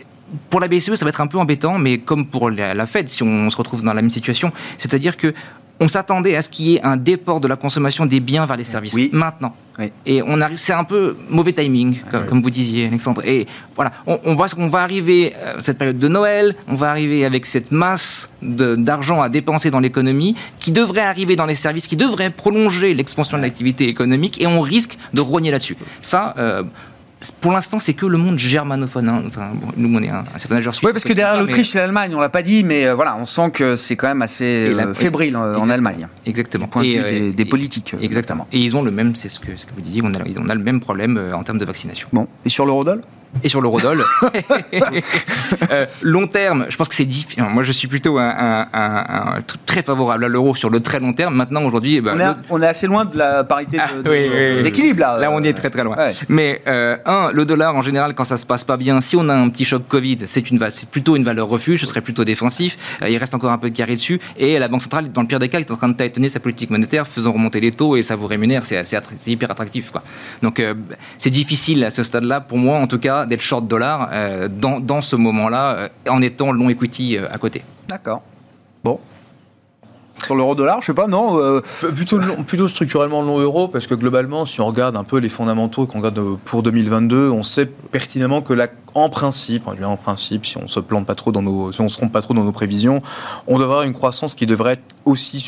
pour la BCE, ça va être un peu embêtant, mais comme pour la, la Fed, si on se retrouve dans la même situation, c'est-à-dire que on s'attendait à ce qu'il y ait un déport de la consommation des biens vers les services. Oui. Maintenant. Et on arrive, c'est un peu mauvais timing, comme, vous disiez, Alexandre. Et voilà, on, voit qu'on va arriver euh, cette période de Noël, on va arriver avec cette masse d'argent à dépenser dans l'économie, qui devrait arriver dans les services, qui devrait prolonger l'expansion de l'activité économique, et on risque de rogner là-dessus. Ça, euh, pour l'instant, c'est que le monde germanophone. Hein. Enfin, nous, on est un, certain âge Oui, parce que derrière l'Autriche, c'est l'Allemagne. On l'a pas dit, mais euh, voilà, on sent que c'est quand même assez euh, fébrile en, Allemagne. Exactement. point de vue des, politiques. Exactement. Et ils ont le même, c'est ce que, ce que vous disiez, on a, on a le même problème euh, en termes de vaccination. Bon. Et sur l'eurodoll et sur l'eurodoll. euh, long terme, je pense que c'est différent. Moi, je suis plutôt un, très favorable à l'euro sur le très long terme. Maintenant, aujourd'hui, bah, on, est assez loin de la parité d'équilibre là. Là, on est très très loin. Mais euh, un, le dollar en général, quand ça se passe pas bien, si on a un petit choc Covid, c'est une c'est plutôt une valeur refuge. Ce serait plutôt défensif. Euh, il reste encore un peu de carré dessus. Et la banque centrale, dans le pire des cas, est en train de tâtonner sa politique monétaire, faisant remonter les taux et ça vous rémunère. C'est hyper attractif, quoi. Donc, euh, c'est difficile à ce stade-là, pour moi en tout cas d'être short dollar euh, dans, dans, ce moment-là, euh, en étant long equity euh, à côté. D'accord. Bon. Sur l'euro-dollar, je sais pas, non plutôt, plutôt structurellement long euro, parce que globalement, si on regarde un peu les fondamentaux qu'on regarde pour 2022, on sait pertinemment que la en principe, en principe, si on se plante pas trop dans nos, si on se trompe pas trop dans nos prévisions, on devrait avoir une croissance qui devrait être aussi,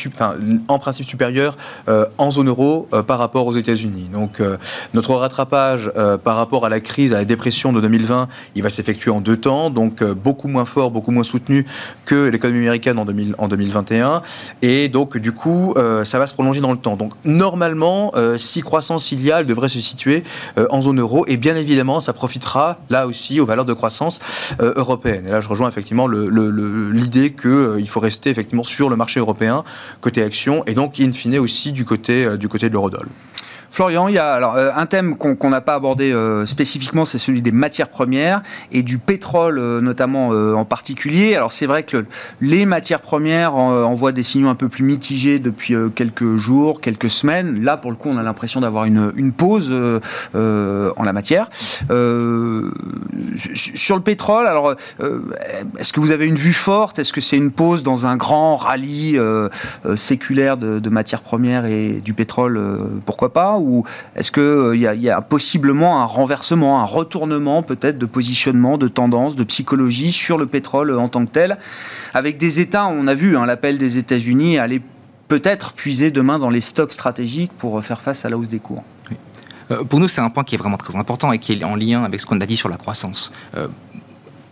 en principe supérieure euh, en zone euro euh, par rapport aux États-Unis. Donc euh, notre rattrapage par rapport à la crise, à la dépression de 2020, il va s'effectuer en deux temps, donc beaucoup moins fort, beaucoup moins soutenu que l'économie américaine en, 2000, en 2021, et donc du coup ça va se prolonger dans le temps. Donc normalement, si croissance il y a, elle devrait se situer en zone euro, et bien évidemment ça profitera là aussi aux valeurs de croissance européennes. Et là je rejoins effectivement l'idée qu'il faut rester effectivement sur le marché européen côté action, et donc in fine aussi du côté, euh, du côté de l'eurodoll. Florian, il y a alors, euh, un thème qu'on n'a pas abordé euh, spécifiquement, c'est celui des matières premières et du pétrole euh, notamment en particulier. Alors c'est vrai que les matières premières envoient des signaux un peu plus mitigés depuis quelques jours, quelques semaines. Là, pour le coup, on a l'impression d'avoir une, une, pause en la matière. sur le pétrole, alors est-ce que vous avez une vue forte? Est-ce que c'est une pause dans un grand rallye séculaire de, de, matières premières et du pétrole Pourquoi pas? Ou est-ce qu'il euh, y, a possiblement un renversement, un retournement peut-être de positionnement, de tendance, de psychologie sur le pétrole en tant que tel? Avec des États, on a vu hein, l'appel des États-Unis aller peut-être puiser demain dans les stocks stratégiques pour faire face à la hausse des cours. Euh, pour nous, c'est un point qui est vraiment très important et qui est en lien avec ce qu'on a dit sur la croissance. Euh,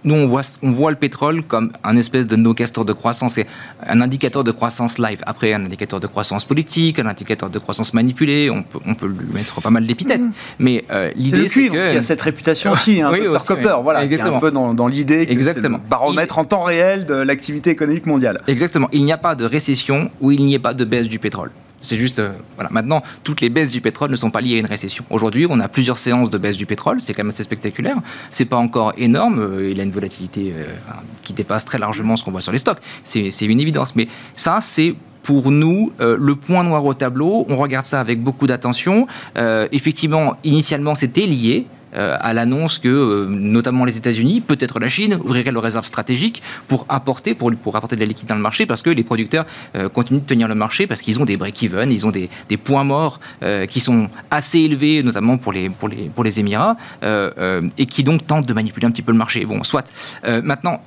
nous, on voit, on voit le pétrole comme un espèce de no-castor de croissance, et un indicateur de croissance live. Après, un indicateur de croissance politique, un indicateur de croissance manipulé, on peut, on peut lui mettre pas mal d'épithètes. Mm. Mais euh, l'idée, c'est que... qui a cette réputation aussi, hein, Dr Copper, voilà, qui est un peu dans, dans l'idée que Exactement. le baromètre en temps réel de l'activité économique mondiale. Exactement. Il n'y a pas de récession où il n'y ait pas de baisse du pétrole. C'est juste, euh, voilà. Maintenant, toutes les baisses du pétrole ne sont pas liées à une récession. Aujourd'hui, on a plusieurs séances de baisse du pétrole. C'est quand même assez spectaculaire. C'est pas encore énorme. Euh, il a une volatilité euh, qui dépasse très largement ce qu'on voit sur les stocks. C'est une évidence. Mais ça, c'est pour nous le point noir au tableau. On regarde ça avec beaucoup d'attention. effectivement, initialement, c'était lié. Euh, à l'annonce que euh, notamment les États-Unis, peut-être la Chine, ouvriraient leurs réserves stratégiques pour apporter, pour, pour apporter de la liquidité dans le marché parce que les producteurs euh, continuent de tenir le marché parce qu'ils ont des break-even, ils ont des, des points morts qui sont assez élevés, notamment pour les, pour les, pour les Émirats, et qui donc tentent de manipuler un petit peu le marché. Bon, soit. maintenant,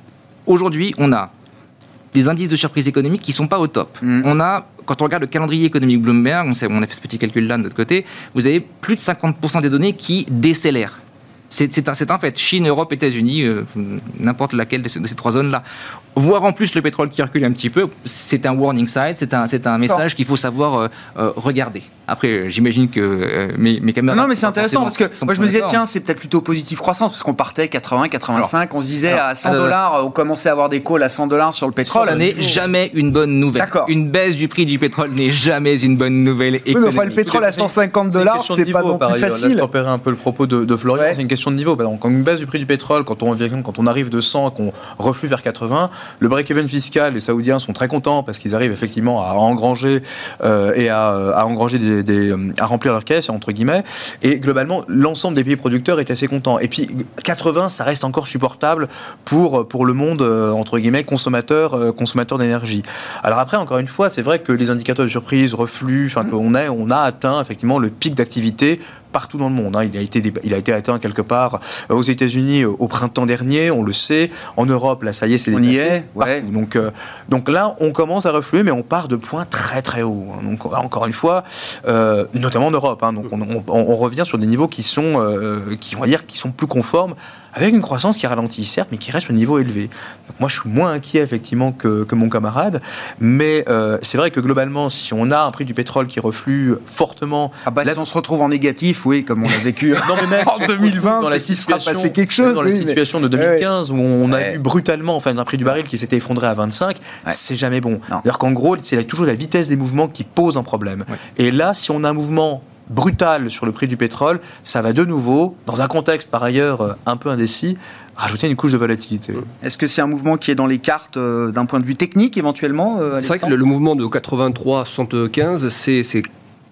aujourd'hui, on a des indices de surprise économique qui ne sont pas au top. Mm. On a, quand on regarde le calendrier économique Bloomberg, on, sait, on a fait ce petit calcul-là de notre côté, vous avez plus de 50% des données qui décélèrent. C'est un, un, fait. Chine, Europe, États-Unis, euh, n'importe laquelle de ces, de ces trois zones-là. Voir en plus le pétrole qui recule un petit peu, c'est un warning sign, c'est un, un message qu'il faut savoir euh, euh, regarder. Après, j'imagine que euh, mes, mes, caméras. Non, mais c'est intéressant parce que moi je me disais, tiens, c'est peut-être plutôt positif croissance parce qu'on partait 80, 85, on se disait à 100 dollars, on commençait à avoir des calls à 100 dollars sur le pétrole. Ça n'est jamais une bonne nouvelle. Une baisse du prix du pétrole n'est jamais une bonne nouvelle économique. Oui, mais enfin, le pétrole à 150 dollars, c'est pas non plus facile. Là, je un peu le propos de, de Florian, c'est une question de niveau. Donc, une baisse du prix du pétrole, quand on, quand on arrive de 100 qu'on reflue vers 80, le break-even fiscal, les Saoudiens sont très contents parce qu'ils arrivent effectivement à engranger euh, et à, à engranger des, des remplir leur caisse, entre guillemets. Et globalement, l'ensemble des pays producteurs est assez content. Et puis, 80, ça reste encore supportable pour, pour le monde, euh, entre guillemets, consommateur, euh, consommateur d'énergie. Alors après, encore une fois, c'est vrai que les indicateurs de surprise, reflux, enfin, qu'on a, on a atteint effectivement le pic d'activité partout dans le monde. Hein. Il, a été, il a été atteint quelque part euh, aux États-Unis au printemps dernier, on le sait. En Europe, là, ça y est, c'est On y est, ouais. Donc, donc là, on commence à refluer, mais on part de points très très hauts. Hein. Donc encore une fois, notamment en Europe. Hein. donc on, revient sur des niveaux qui sont, euh, qui, vont dire, qui sont plus conformes, avec une croissance qui ralentit certes, mais qui reste au niveau élevé. moi, je suis moins inquiet effectivement que, mon camarade, mais euh, c'est vrai que globalement, si on a un prix du pétrole qui reflue fortement, ah bah, si on se retrouve en négatif, oui, comme on l'a vécu en 2020, dans la situation, passé quelque chose. Dans la situation de 2015 où on a eu brutalement enfin un prix du baril qui s'était effondré à 25, c'est jamais bon. C'est-à-dire qu'en gros, c'est toujours la vitesse des mouvements qui pose un problème. Et là, si on a un mouvement brutal sur le prix du pétrole, ça va de nouveau, dans un contexte par ailleurs euh, un peu indécis, rajouter une couche de volatilité. Est-ce que c'est un mouvement qui est dans les cartes euh, d'un point de vue technique éventuellement euh, C'est vrai que le, mouvement de 83-75, c'est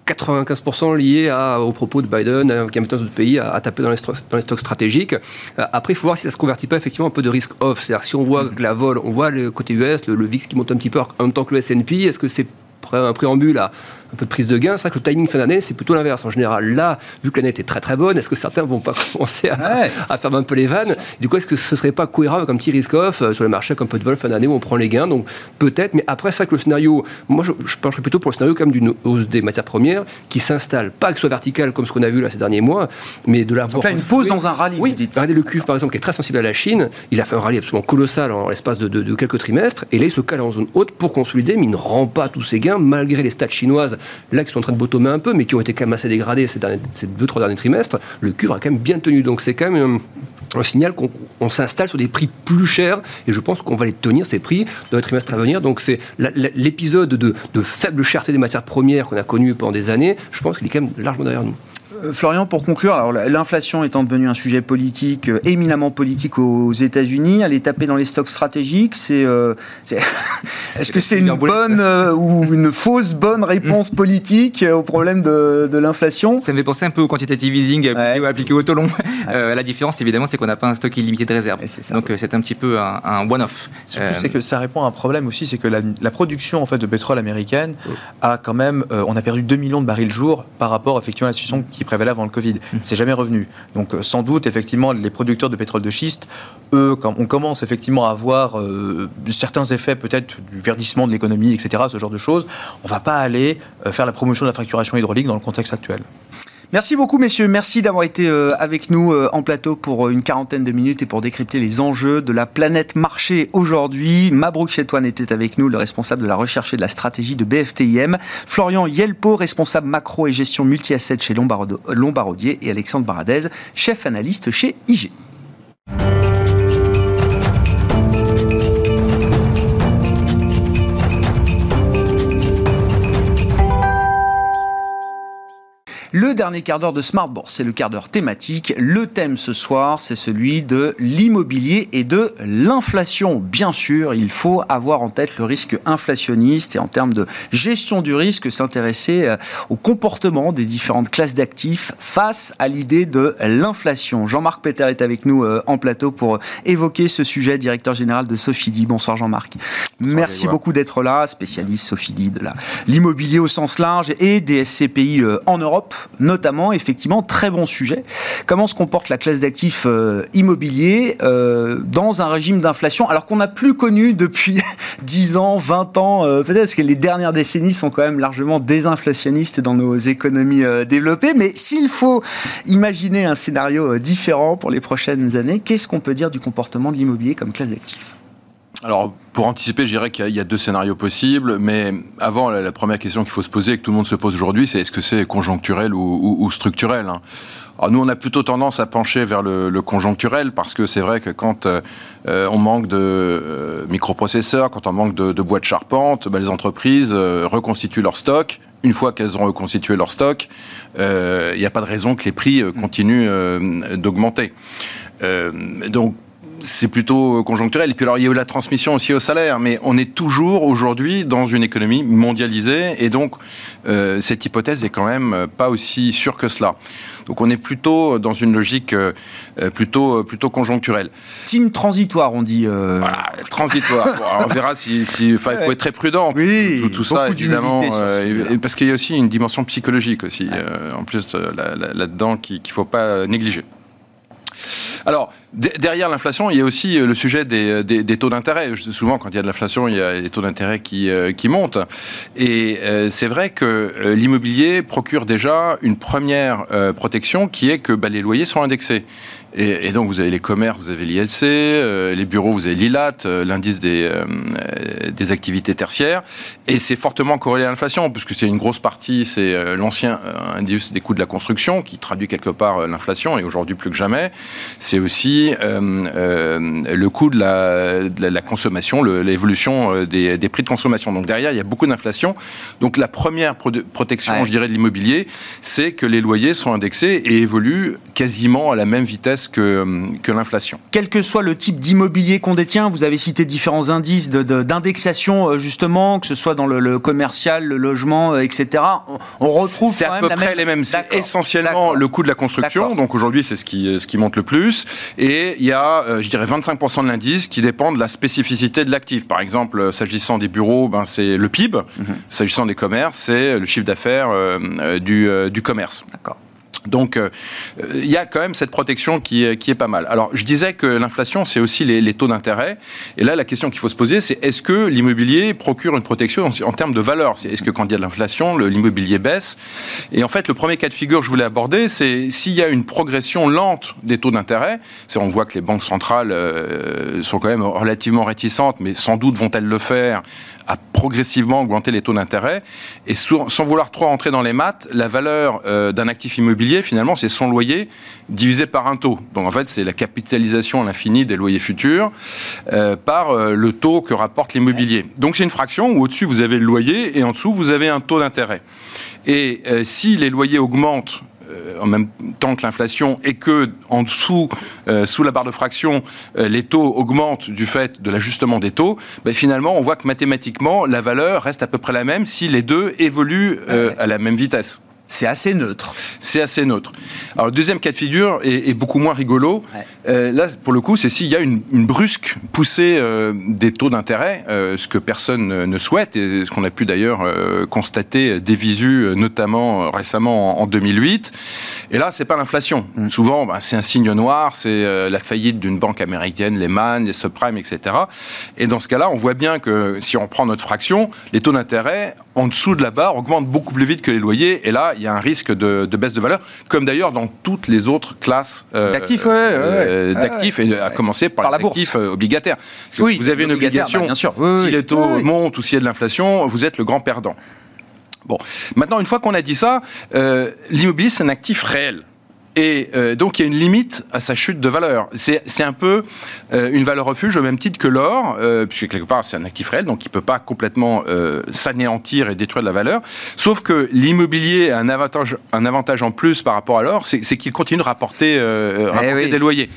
95% lié à, au propos de Biden, qui a de pays à, taper dans les, dans les, stocks stratégiques. après, il faut voir si ça ne se convertit pas effectivement un peu de risque off. C'est-à-dire si on voit mm. que la vol, on voit le côté US, le, VIX qui monte un petit peu en même temps que le S&P, est-ce que c'est un préambule à, un peu de prise de gain. C'est vrai que le timing fin d'année, c'est plutôt l'inverse. En général, là, vu que l'année était très très bonne, est-ce que certains vont pas commencer à, à faire un peu les vannes? Du coup, est-ce que ce serait pas cohérent avec un petit risk-off euh, sur le marché comme peu de vol fin d'année où on prend les gains? Donc peut-être, mais après ça, que le scénario, moi je, je pencherais plutôt pour le scénario comme d'une hausse des matières premières qui s'installe, pas que ce soit verticale comme ce qu'on a vu là ces derniers mois, mais de la là, une pause dans un rallye, oui, vous dites. Regardez le cuivre par exemple qui est très sensible à la Chine, il a fait un rallye absolument colossal en l'espace de, de- de quelques trimestres, et là il se cale en zone haute pour consolider, mais il ne rend pas tous ses gains malgré les stats chinoises là qui sont en train de bottomer un peu, mais qui ont été quand même assez dégradées ces, derniers, ces deux trois derniers trimestres. Le cuivre a quand même bien tenu, donc c'est quand même un, un signal qu'on on s'installe sur des prix plus chers, et je pense qu'on va les tenir ces prix dans les trimestres à venir. Donc c'est l'épisode de, de faible cherté des matières premières qu'on a connu pendant des années. Je pense qu'il est quand même largement derrière nous. Euh, Florian, pour conclure, alors la- l'inflation étant devenue un sujet politique, euh, éminemment politique aux États-Unis, elle est tapée dans les stocks stratégiques. C'est, euh, c'est- est-ce que c'est une bonne euh, ou une fausse bonne réponse politique euh, au problème de, de l'inflation? Ça me fait penser un peu au quantitative easing appliqué, appliqué au taux long. Euh, la différence, évidemment, c'est qu'on n'a pas un stock illimité de réserve. C'est. Donc euh, c'est un petit peu un, un one-off. Euh, c'est que ça répond à un problème aussi, c'est que la, la production en fait de pétrole américaine a quand même, euh, on a perdu 2 millions de barils jour par rapport effectivement à la situation qui prévalait avant le Covid. C'est jamais revenu. Donc euh, sans doute effectivement les producteurs de pétrole de schiste, eux, quand on commence effectivement à avoir euh, certains effets peut-être du verdissement de l'économie, etc., ce genre de choses, on va pas aller euh, faire la promotion de la fracturation hydraulique dans le contexte actuel. Merci beaucoup, messieurs. Merci d'avoir été euh, avec nous euh, en plateau pour euh, une quarantaine de minutes et pour décrypter les enjeux de la planète marché aujourd'hui. Mabrouk Chetouane était avec nous, le responsable de la recherche et de la stratégie de BFTIM. Florian Yelpo, responsable macro et gestion multi-asset chez Lombardo- Lombardier. Et Alexandre Baradez, chef analyste chez IG. Le dernier quart d'heure de Smart Bourse, c'est le quart d'heure thématique. Le thème ce soir, c'est celui de l'immobilier et de l'inflation. Bien sûr, il faut avoir en tête le risque inflationniste et en termes de gestion du risque, s'intéresser euh, au comportement des différentes classes d'actifs face à l'idée de l'inflation. Jean-Marc Peter est avec nous euh, en plateau pour évoquer ce sujet, directeur général de Sofidi. Bonsoir Jean-Marc. Merci beaucoup d'être là, spécialiste Sofidi de l'immobilier au sens large et des SCPI euh, en Europe, notamment. Effectivement, très bon sujet. Comment se comporte la classe d'actifs euh, immobiliers euh, dans un régime d'inflation alors qu'on n'a plus connu depuis 10 ans, 20 ans, euh, peut-être que les dernières décennies sont quand même largement désinflationnistes dans nos économies euh, développées. Mais s'il faut imaginer un scénario différent pour les prochaines années, qu'est-ce qu'on peut dire du comportement de l'immobilier comme classe d'actifs? Alors, pour anticiper, je dirais qu'il y a- deux scénarios possibles, mais avant, la, première question qu'il faut se poser et que tout le monde se pose aujourd'hui, c'est est-ce que c'est conjoncturel ou, ou- ou structurel hein alors nous, on a plutôt tendance à pencher vers le, le conjoncturel parce que c'est vrai que quand euh, on manque de euh, microprocesseurs, quand on manque de, de boîtes charpentes, ben, les entreprises euh, reconstituent leur stock. Une fois qu'elles ont reconstitué leur stock, il n'y a pas de raison que les prix euh, continuent d'augmenter. Donc c'est plutôt conjoncturel. Et puis alors, il y a eu la transmission aussi au salaire, mais on est toujours aujourd'hui dans une économie mondialisée, et donc euh, cette hypothèse est quand même euh, pas aussi sûre que cela. Donc on est plutôt dans une logique euh, euh, plutôt plutôt conjoncturelle. Team transitoire, on dit. euh, Voilà, transitoire. Bon, alors, on verra si, si- il faut être très prudent. Oui, tout, tout ça évidemment, ce euh, parce qu'il y a aussi une dimension psychologique aussi, euh, en plus euh, là- là- là-dedans qu'il qu'il faut pas euh, négliger. Alors, de- derrière l'inflation, il y a aussi euh, le sujet des, des- des taux d'intérêt. Souvent, quand il y a de l'inflation, il y a les taux d'intérêt qui, euh, montent. Et euh, c'est vrai que euh, l'immobilier procure déjà une première euh, protection qui est que bah, les loyers sont indexés. Et, et donc, vous avez les commerces, vous avez l'ILC, euh, les bureaux, vous avez l'ILAT, euh, l'indice des, euh, des activités tertiaires. Et c'est fortement corrélé à l'inflation, puisque c'est une grosse partie, c'est l'ancien indice des coûts de la construction qui traduit quelque part l'inflation, et aujourd'hui plus que jamais. C'est aussi le coût de la, de la- la consommation, l'évolution des, des prix de consommation. Donc derrière, il y a beaucoup d'inflation. Donc la première pro- protection, Ouais. je dirais, de l'immobilier, c'est que les loyers sont indexés et évoluent quasiment à la même vitesse baisse que, que l'inflation. Quel que soit le type d'immobilier qu'on détient, vous avez cité différents indices d'indexation de, justement, que ce soit dans le, commercial, le logement, etc. On, retrouve c'est à peu près les mêmes. C'est essentiellement le coût de la construction. Donc aujourd'hui, c'est ce qui, ce qui monte le plus. Et il y a, je dirais, 25% de l'indice qui dépend de la spécificité de l'actif. Par exemple, s'agissant des bureaux, ben, c'est le PIB. Mhm. S'agissant des commerces, c'est le chiffre d'affaires du, du commerce. D'accord. Donc, euh, il y a quand même cette protection qui est, pas mal. Alors, je disais que l'inflation, c'est aussi les, taux d'intérêt. Et là, la question qu'il faut se poser, c'est est-ce que l'immobilier procure une protection en, termes de valeur? Est-ce que quand il y a de l'inflation, l'immobilier baisse? Et en fait, le premier cas de figure que je voulais aborder, c'est s'il y a une progression lente des taux d'intérêt. On voit que les banques centrales euh, sont quand même relativement réticentes, mais sans doute vont-elles le faire à progressivement augmenter les taux d'intérêt. Et sans vouloir trop rentrer dans les maths, la valeur euh, d'un actif immobilier, finalement, c'est son loyer divisé par un taux. Donc en fait, c'est la capitalisation à l'infini des loyers futurs euh, par euh, le taux que rapporte l'immobilier. Donc c'est une fraction où au-dessus, vous avez le loyer et en dessous, vous avez un taux d'intérêt. Et si les loyers augmentent euh, en même temps que l'inflation et que en dessous, euh, sous la barre de fraction, euh, les taux augmentent du fait de l'ajustement des taux, ben finalement, on voit que mathématiquement, la valeur reste à peu près la même si les deux évoluent à la même vitesse. C'est assez neutre. C'est assez neutre. Alors, le deuxième cas de figure est, beaucoup moins rigolo. Euh, là, pour le coup, c'est s'il y a une, brusque poussée euh, des taux d'intérêt, euh, ce que personne ne souhaite, et ce qu'on a pu d'ailleurs constater des visus, notamment récemment en, 2008. Et là, c'est pas l'inflation. Mm. Souvent, ben, c'est un signe noir, c'est la faillite d'une banque américaine, les Man, les subprimes, etc. Et dans ce cas-là, on voit bien que si on prend notre fraction, les taux d'intérêt en dessous de la barre augmentent beaucoup plus vite que les loyers. Et là, il y a un risque de, baisse de valeur, comme d'ailleurs dans toutes les autres classes euh, d'actifs, euh, d'actifs, et à commencer par, par l'actif euh, obligataire. Oui, vous avez une obligation. Bah, bien sûr. si les taux montent ou s'il y a de l'inflation, vous êtes le grand perdant. Bon, maintenant, une fois qu'on a dit ça, l'immobilier, c'est un actif réel. Et euh, donc il y a une limite à sa chute de valeur. C'est un peu euh, une valeur refuge au même titre que l'or, euh, puisque quelque part c'est un actif réel, donc il ne peut pas complètement s'anéantir et détruire de la valeur. Sauf que l'immobilier a un avantage, un avantage en plus par rapport à l'or, c'est qu'il continue de rapporter, eh des loyers.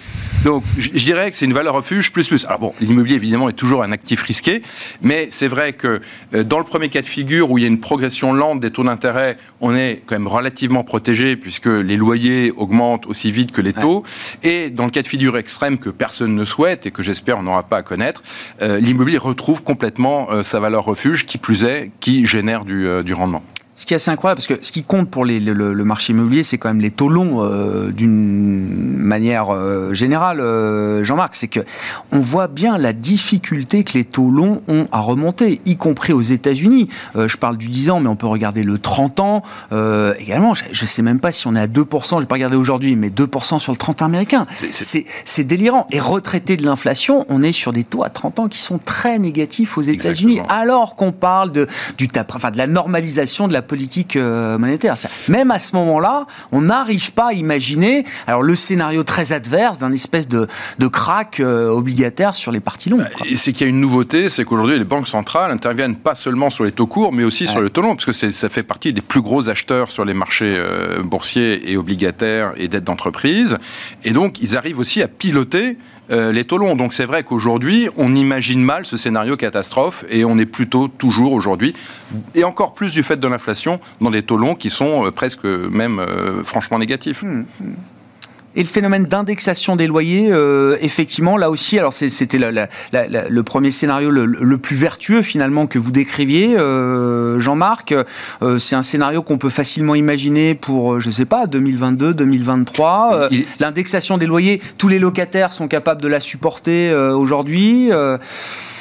Donc, je dirais que c'est une valeur refuge plus plus. Alors bon, l'immobilier évidemment est toujours un actif risqué, mais c'est vrai que dans le premier cas de figure où il y a une progression lente des taux d'intérêt, on est quand même relativement protégé puisque les loyers augmente aussi vite que les taux. Et dans le cas de figure extrême que personne ne souhaite et que j'espère on n'aura pas à connaître, euh, l'immobilier retrouve complètement euh, sa valeur refuge, qui plus est, qui génère du euh, rendement. Ce qui est assez incroyable, parce que ce qui compte pour les, le, marché immobilier, c'est quand même les taux longs euh, d'une manière euh, générale, euh, Jean-Marc. C'est que on voit bien la difficulté que les taux longs ont à remonter, y compris aux États-Unis. je parle du 10 ans, mais on peut regarder le 30 ans également. Je ne sais même pas si on est à 2%, je n'ai pas regardé aujourd'hui, mais 2% sur le 30 ans américain. C'est délirant. Et retraité de l'inflation, on est sur des taux à 30 ans qui sont très négatifs aux États-Unis, alors qu'on parle de, du, enfin, de la normalisation de la politique euh, monétaire. Même à ce moment-là, on n'arrive pas à imaginer alors le scénario très adverse d'un espèce de, de crack euh, obligataire sur les parties longues. Et c'est qu'il y a une nouveauté, c'est qu'aujourd'hui les banques centrales interviennent pas seulement sur les taux courts, mais aussi sur les taux longs, parce que ça fait partie des plus gros acheteurs sur les marchés euh, boursiers et obligataires et dettes d'entreprise. Et donc ils arrivent aussi à piloter euh, les taux longs. Donc c'est vrai qu'aujourd'hui, on imagine mal ce scénario catastrophe et on est plutôt toujours aujourd'hui, et encore plus du fait de l'inflation, dans des taux longs qui sont euh, presque même euh, franchement négatifs. Mmh, mmh. Et le phénomène d'indexation des loyers, euh, effectivement, là aussi, alors c'était le premier scénario le, plus vertueux finalement que vous décriviez, euh, Jean-Marc. Euh, c'est un scénario qu'on peut facilement imaginer pour, je sais pas, 2022, 2023. L'indexation des loyers, tous les locataires sont capables de la supporter aujourd'hui.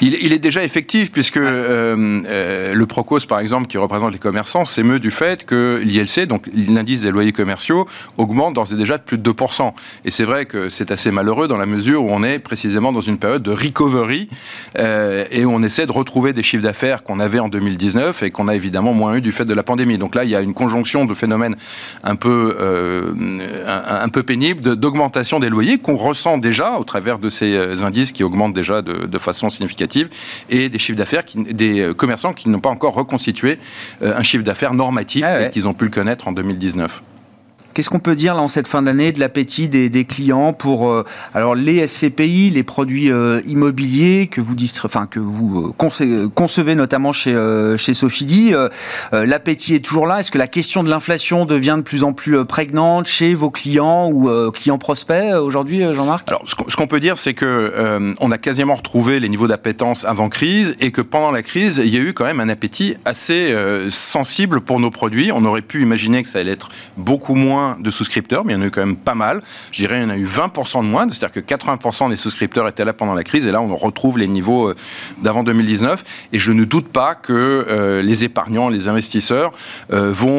Il, est déjà effectif puisque le Procos, par exemple, qui représente les commerçants, s'émeut du fait que l'ILC, donc l'indice des loyers commerciaux, augmente d'ores et déjà de plus de 2%. Et c'est vrai que c'est assez malheureux dans la mesure où on est précisément dans une période de recovery euh, et où on essaie de retrouver des chiffres d'affaires qu'on avait en 2019 et qu'on a évidemment moins eu du fait de la pandémie. Donc là, il y a une conjonction de phénomènes un peu, euh, un, peu pénibles d'augmentation des loyers qu'on ressent déjà au travers de ces euh, indices qui augmentent déjà de, façon significative et des chiffres d'affaires, des commerçants qui n'ont pas encore reconstitué un chiffre d'affaires normatif ah qu'ils ont pu le connaître en 2019. Qu'est-ce qu'on peut dire là en cette fin d'année de l'appétit des, clients pour euh, alors les SCPI, les produits euh, immobiliers que vous euh, concevez notamment chez chez Sofidi, l'appétit est toujours là. Est-ce que la question de l'inflation devient de plus en plus prégnante chez vos clients ou clients prospects aujourd'hui, Jean-Marc? Alors ce qu'on peut dire, c'est que on a quasiment retrouvé les niveaux d'appétence avant crise et que pendant la crise, il y a eu quand même un appétit assez sensible pour nos produits. On aurait pu imaginer que ça allait être beaucoup moins de souscripteurs, mais il y en a eu quand même pas mal. Je dirais il y en a eu 20% de moins, c'est-à-dire que 80% des souscripteurs étaient là pendant la crise, et là on retrouve les niveaux euh, d'avant 2019. Et je ne doute pas que euh, les épargnants, les investisseurs euh, vont,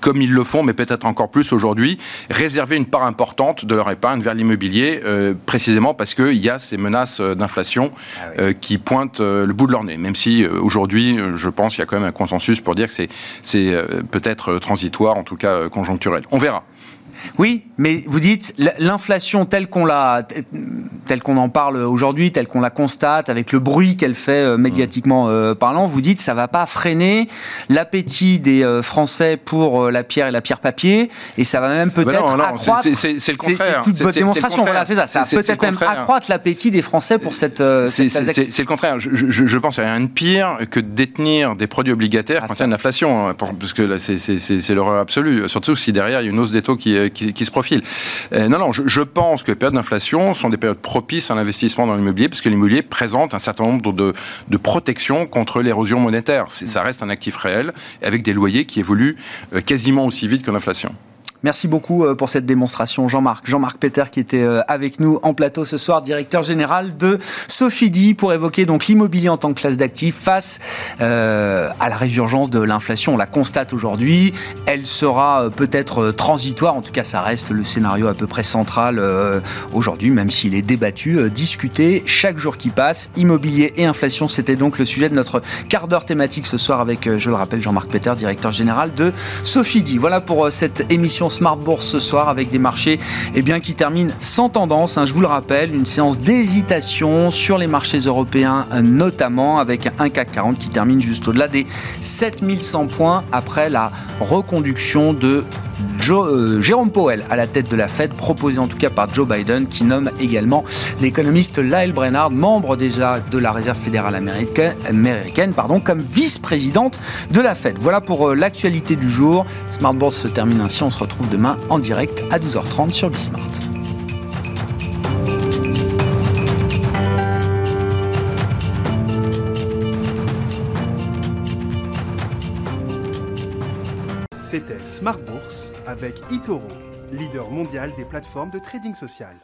comme ils le font, mais peut-être encore plus aujourd'hui, réserver une part importante de leur épargne vers l'immobilier, précisément parce qu'il y a ces menaces d'inflation ah qui pointent le bout de leur nez. Même si aujourd'hui, je pense qu'il y a quand même un consensus pour dire que c'est peut-être transitoire, en tout cas conjoncturel. On verra. Oui, mais vous dites l'inflation telle qu'on la, telle qu'on en parle aujourd'hui, telle qu'on la constate, avec le bruit qu'elle fait euh, médiatiquement euh, parlant, vous dites ça va pas freiner l'appétit des euh, Français pour la pierre et la pierre papier, et ça va même peut-être accroître. C'est le contraire. C'est toute votre démonstration. Voilà, c'est ça. Ça va peut-être même accroître l'appétit des Français pour cette. c'est le contraire. Je, je, pense qu'il n'y a rien de pire que de détenir des produits obligataires ah, quand il y a une inflation, hein, parce que c'est l'horreur absolue. Surtout si derrière il y a une hausse des taux qui qui, se profile. Euh, non, non, je, pense que les périodes d'inflation sont des périodes propices à l'investissement dans l'immobilier, parce que l'immobilier présente un certain nombre de, de protections contre l'érosion monétaire. Ça reste un actif réel, avec des loyers qui évoluent euh, quasiment aussi vite que l'inflation. Merci beaucoup euh, pour cette démonstration, Jean-Marc. Jean-Marc Peter qui était euh, avec nous en plateau ce soir, directeur général de Sofidi, pour évoquer donc l'immobilier en tant que classe d'actifs face euh, à la résurgence de l'inflation. On la constate aujourd'hui. Elle sera peut-être transitoire. En tout cas, ça reste le scénario à peu près central aujourd'hui, même s'il est débattu, discuté chaque jour qui passe. Immobilier et inflation, c'était donc le sujet de notre quart d'heure thématique ce soir avec, je le rappelle, Jean-Marc Peter, directeur général de Sofidi. Voilà pour cette émission Smart Bourse ce soir avec des marchés eh bien, qui terminent sans tendance. Hein, je vous le rappelle, une séance d'hésitation sur les marchés européens notamment avec un CAC 40 qui termine juste au-delà des 7100 points après la reconduction de euh, Jérôme Powell à la tête de la Fed, proposé en tout cas par Joe Biden, qui nomme également l'économiste Lyle Brennard, membre déjà de la Réserve fédérale américaine, pardon, comme vice-présidente de la Fed. Voilà pour euh, l'actualité du jour. Smart Board se termine ainsi. On se demain en direct à 12h30 sur Bismart. C'était Smart Bourse avec Itoro, leader mondial des plateformes de trading social.